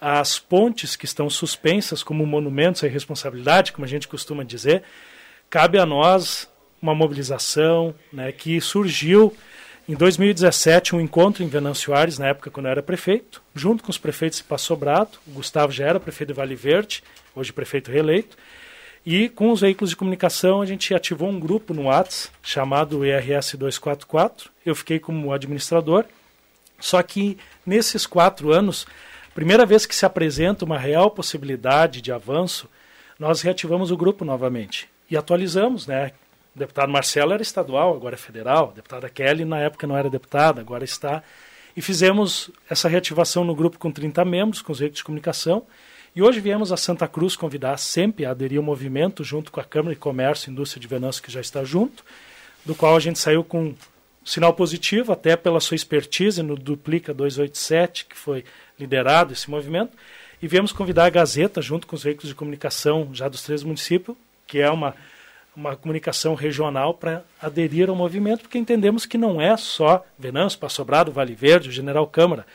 as pontes que estão suspensas como monumentos à irresponsabilidade, como a gente costuma dizer, cabe a nós uma mobilização né, que surgiu em 2017, um encontro em Venâncio Aires, na época quando eu era prefeito, junto com os prefeitos de Passo Sobrado, o Gustavo já era prefeito de Vale Verde, hoje prefeito reeleito, E com os veículos de comunicação, a gente ativou um grupo no WhatsApp chamado ERS 244. Eu fiquei como administrador. Só que nesses quatro anos, primeira vez que se apresenta uma real possibilidade de avanço, nós reativamos o grupo novamente e atualizamos, né? O deputado Marcelo era estadual, agora é federal. A deputada Kelly, na época, não era deputada, agora está. E fizemos essa reativação no grupo com 30 membros, com os veículos de comunicação. E hoje viemos a Santa Cruz convidar sempre a aderir ao movimento, junto com a Câmara de Comércio e Indústria de Venâncio, que já está junto, do qual a gente saiu com um sinal positivo, até pela sua expertise no Duplica 287, que foi liderado esse movimento. E viemos convidar a Gazeta, junto com os veículos de comunicação já dos três municípios, que é uma uma comunicação regional para aderir ao movimento, porque entendemos que não é só Venâncio, Passo Sobrado, Vale Verde, General Câmara.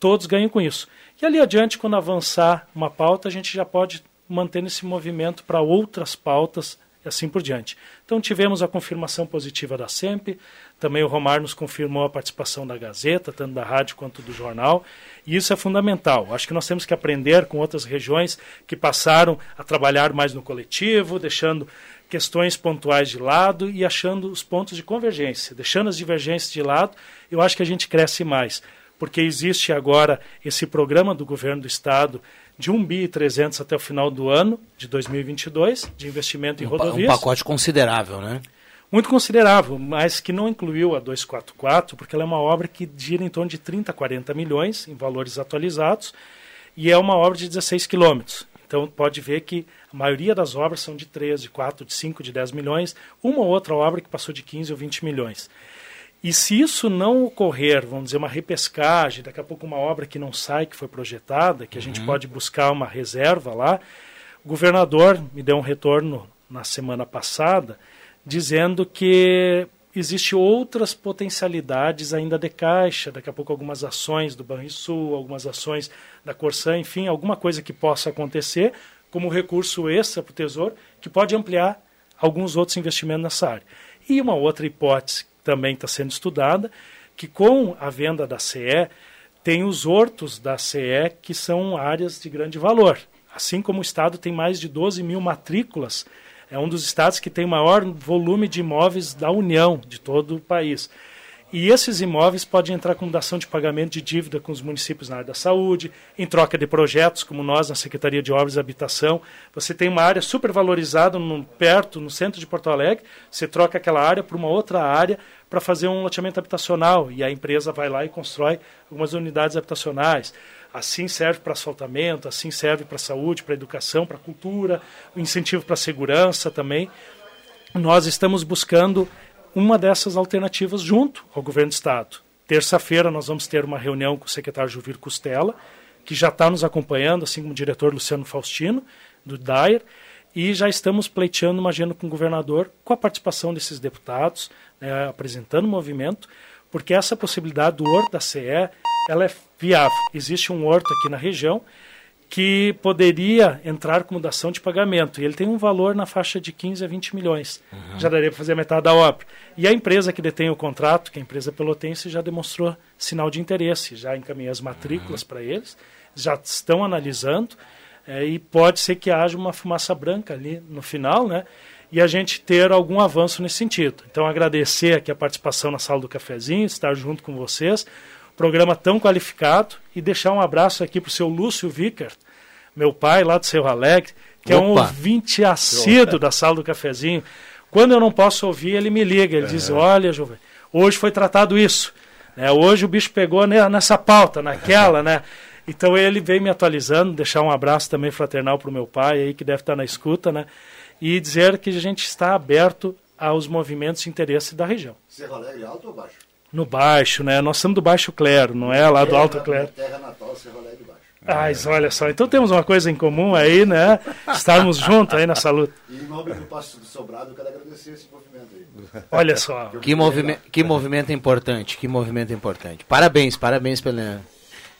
Todos ganham com isso. E ali adiante, quando avançar uma pauta, a gente já pode manter esse movimento para outras pautas e assim por diante. Então tivemos a confirmação positiva da SEMP, também o Romar nos confirmou a participação da Gazeta, tanto da rádio quanto do jornal, e isso é fundamental. Acho que nós temos que aprender com outras regiões que passaram a trabalhar mais no coletivo, deixando questões pontuais de lado e achando os pontos de convergência. Deixando as divergências de lado, eu acho que a gente cresce mais, porque existe agora esse programa do governo do estado de 1 bi 300 até o final do ano de 2022 de investimento em um rodovias. Um pacote considerável, né? Muito considerável, mas que não incluiu a 244, porque ela é uma obra que gira em torno de 30 a 40 milhões em valores atualizados e é uma obra de 16 quilômetros. Então pode ver que a maioria das obras são de 3, de 4, de 5, de 10 milhões, uma ou outra obra que passou de 15 ou 20 milhões. E se isso não ocorrer, vamos dizer, uma repescagem, daqui a pouco uma obra que não sai, que foi projetada, que a gente Uhum. pode buscar uma reserva lá, o governador me deu um retorno na semana passada, dizendo que existe outras potencialidades ainda de caixa, daqui a pouco algumas ações do Banrisul, algumas ações da Corsã, enfim, alguma coisa que possa acontecer como recurso extra para o Tesouro, que pode ampliar alguns outros investimentos nessa área. E uma outra hipótese que também está sendo estudada, que com a venda da CE, tem os hortos da CE que são áreas de grande valor. Assim como o Estado tem mais de 12 mil matrículas, é um dos estados que tem maior volume de imóveis da União, de todo o país. E esses imóveis podem entrar com dação de pagamento de dívida com os municípios na área da saúde, em troca de projetos, como nós na Secretaria de Obras e Habitação. Você tem uma área supervalorizada no, perto, no centro de Porto Alegre, você troca aquela área por uma outra área para fazer um loteamento habitacional e a empresa vai lá e constrói algumas unidades habitacionais. Assim serve para asfaltamento, assim serve para saúde, para educação, para cultura, incentivo para segurança também. Nós estamos buscando uma dessas alternativas junto ao governo do estado. Terça-feira nós vamos ter uma reunião com o secretário Juvir Costela, que já está nos acompanhando, assim como o diretor Luciano Faustino, do DAIR, e já estamos pleiteando uma agenda com o governador, com a participação desses deputados, né, apresentando o movimento, porque essa possibilidade do horto da CE ela é viável. Existe um horto aqui na região que poderia entrar com mudação de pagamento. E ele tem um valor na faixa de 15 a 20 milhões. Uhum. Já daria para fazer metade da obra. E a empresa que detém o contrato, que é a empresa pelotense, já demonstrou sinal de interesse. Já encaminhei as matrículas para eles, já estão analisando. é, e pode ser que haja uma fumaça branca ali no final, né? E a gente ter algum avanço nesse sentido. Então, agradecer aqui a participação na sala do cafezinho, estar junto com vocês programa tão qualificado e deixar um abraço aqui para o seu Lúcio Vicker, meu pai lá do Cerro Alegre, que é um Opa. ouvinte assíduo da sala do cafezinho. Quando eu não posso ouvir, ele me liga, ele diz, olha, jovem, hoje foi tratado isso. né? Hoje o bicho pegou ne- nessa pauta, naquela, né? Então ele vem me atualizando, deixar um abraço também fraternal para o meu pai aí, que deve estar na escuta, né? E dizer que a gente está aberto aos movimentos de interesse da região. Cerro Alegre alto ou baixo? No baixo, né? Nós somos do Baixo Clero, não é lá do Alto Clero. Terra natal, baixo. Ah, mas olha só, então temos uma coisa em comum aí, né? Estarmos juntos aí nessa luta. E em nome do Passo do Sobrado, eu quero agradecer esse movimento aí. Olha só. Que, movime que movimento importante, que movimento importante. Parabéns, parabéns pela,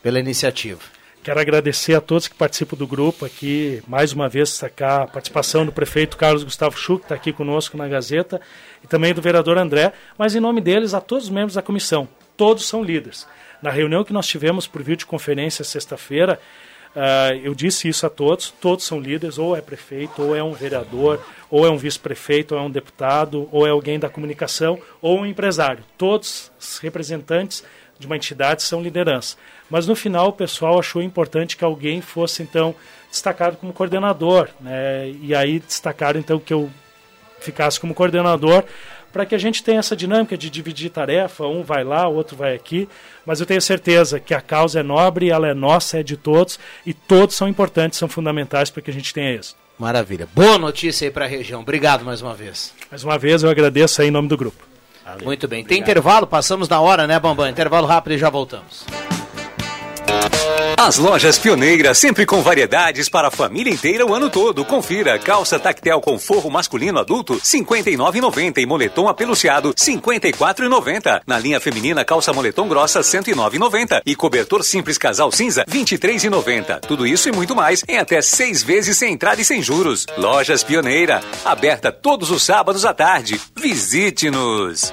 pela iniciativa. Quero agradecer a todos que participam do grupo aqui, mais uma vez destacar a participação do prefeito Carlos Gustavo Chu, que está aqui conosco na Gazeta, e também do vereador André, mas em nome deles, a todos os membros da comissão. Todos são líderes. Na reunião que nós tivemos por videoconferência sexta-feira, Uh, eu disse isso a todos, todos são líderes, ou é prefeito, ou é um vereador, ou é um vice-prefeito, ou é um deputado, ou é alguém da comunicação, ou um empresário. Todos os representantes de uma entidade são liderança. Mas no final o pessoal achou importante que alguém fosse então destacado como coordenador, né? E aí destacaram então que eu ficasse como coordenador para que a gente tenha essa dinâmica de dividir tarefa, um vai lá, o outro vai aqui, mas eu tenho certeza que a causa é nobre, ela é nossa, é de todos e todos são importantes, são fundamentais para que a gente tenha isso. Maravilha. Boa notícia aí para a região. Obrigado mais uma vez. Mais uma vez eu agradeço aí em nome do grupo. Valeu. Muito bem. Obrigado. Tem intervalo, passamos da hora, né, Bambam? Intervalo rápido e já voltamos. As lojas pioneiras, sempre com variedades para a família inteira o ano todo. Confira: calça tactel com forro masculino adulto, R$ 59,90 e moletom apeluciado, R$ 54,90. Na linha feminina, calça moletom grossa, R$ 109,90 e cobertor simples casal cinza, R$ 23,90. Tudo isso e muito mais em até seis vezes sem entrada e sem juros. Lojas Pioneira, aberta todos os sábados à tarde. Visite-nos.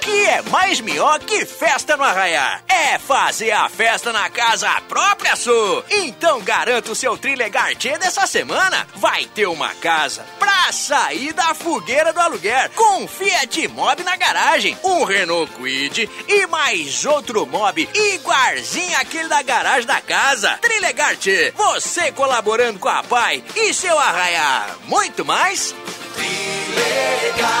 Que é mais melhor que festa no Arraiá? É fazer a festa na casa própria sua. Então garanta o seu Trilegar Tchê dessa semana. Vai ter uma casa pra sair da fogueira do aluguer com um Fiat na garagem, um Renault Quid e mais outro Mob igualzinho aquele da garagem da casa. Trilegar Tchê, você colaborando com a Pai e seu Arraiá. Muito mais? Trilegal.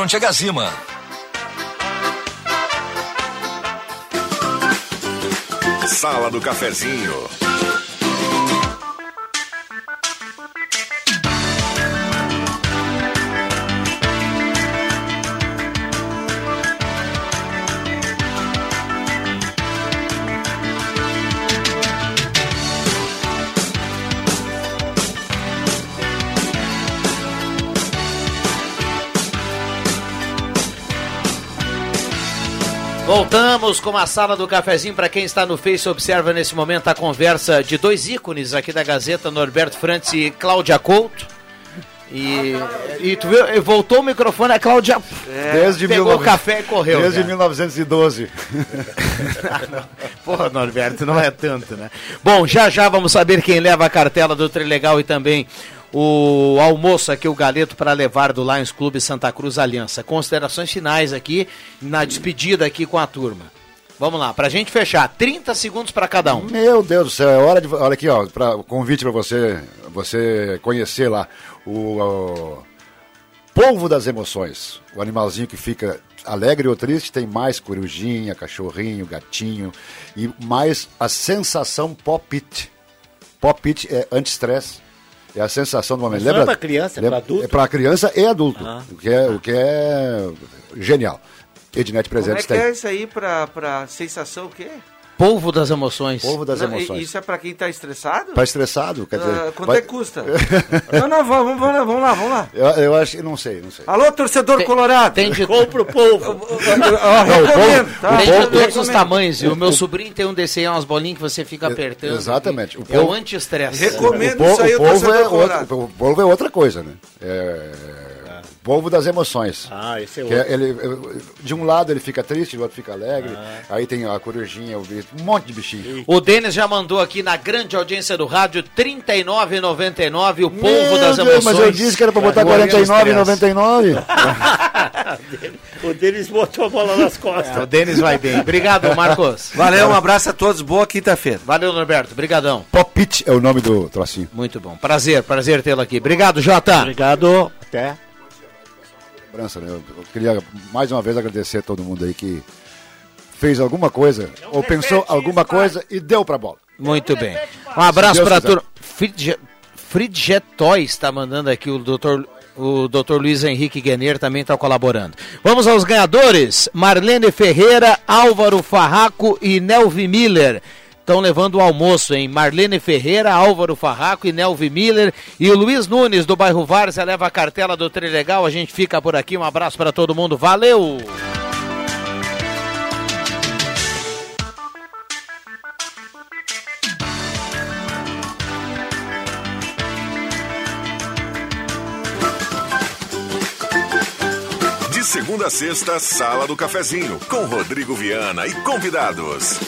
frente a Gazima. Sala do Cafezinho. Voltamos com a sala do cafezinho. Para quem está no Face, observa nesse momento a conversa de dois ícones aqui da Gazeta, Norberto Frantz e Cláudia Couto. E, e tu viu, voltou o microfone, a Cláudia Desde pegou 19 o café e correu. Desde cara. 1912. Porra, Norberto, não é tanto, né? Bom, já já vamos saber quem leva a cartela do Trilegal e também o almoço aqui, o galeto para levar do Lions Clube Santa Cruz Aliança. Considerações finais aqui, na despedida aqui com a turma. Vamos lá, pra gente fechar, 30 segundos para cada um. Meu Deus do céu, é hora de. Olha aqui, ó, pra, convite para você, você conhecer lá o, o das emoções. O animalzinho que fica alegre ou triste tem mais corujinha, cachorrinho, gatinho e mais a sensação pop-it. Pop-it é anti-estresse. É a sensação do momento. Mas não é pra criança, é pra adulto? É para criança e adulto, Ah. o, que é, o que é genial. Ednet Como é que tem. é isso aí pra sensação o quê? Polvo das emoções. Polvo das Não, emoções. Isso é pra quem tá estressado? Tá estressado, quer dizer. Ah, quanto vai- é que custa? não, não, vamos, vamos lá, vamos lá, vamos lá. Eu, eu acho que não sei, não sei. Alô, torcedor colorado. Tem de, Compra o polvo. recomendo, tá? tem de polvo- todos os tamanhos. E o meu sobrinho tem um desse aí, umas bolinhas que você fica apertando. Exatamente. O É o polvo- anti-estresse. Recomendo o, po- isso aí, o o polvo torcedor é colorado. outro, o polvo é outra coisa, né? É, polvo das emoções. Ah, esse é Que outro. é- ele, de um lado ele fica triste, do outro fica alegre. Aí tem a corujinha, o bicho, um monte de bichinho. O Denis já mandou aqui na grande audiência do rádio, R$ 39,99 o Meu das Deus, emoções. mas eu disse que era pra botar Morrendo de estresse. 49,99. O deles botou a bola nas costas. É, o Denis vai bem. Obrigado, Marcos. Valeu, um abraço a todos, boa quinta-feira. Valeu, Norberto. Obrigadão. Pop-it é o nome do trocinho. Muito bom. Prazer, prazer tê-lo aqui. Obrigado, Jota. Obrigado. Até. Lembrança, né? Eu queria mais uma vez agradecer a todo mundo aí que fez alguma coisa, ou pensou alguma coisa e deu pra bola. Muito bem. Um abraço Deus para a quiser. turma. Fridge- Fridget Toys está mandando aqui o doutor. O Dr. Luiz Henrique Guener também está colaborando. Vamos aos ganhadores: Marlene Ferreira, Álvaro Farraco e Nelvi Miller. Estão levando o almoço, hein? Marlene Ferreira, Álvaro Farraco e Nelvi Miller. E o Luiz Nunes, do bairro Várzea, leva a cartela do Trilegal. A gente fica por aqui. Um abraço para todo mundo. Valeu! De segunda a sexta, Sala do Cafezinho, com Rodrigo Viana e convidados.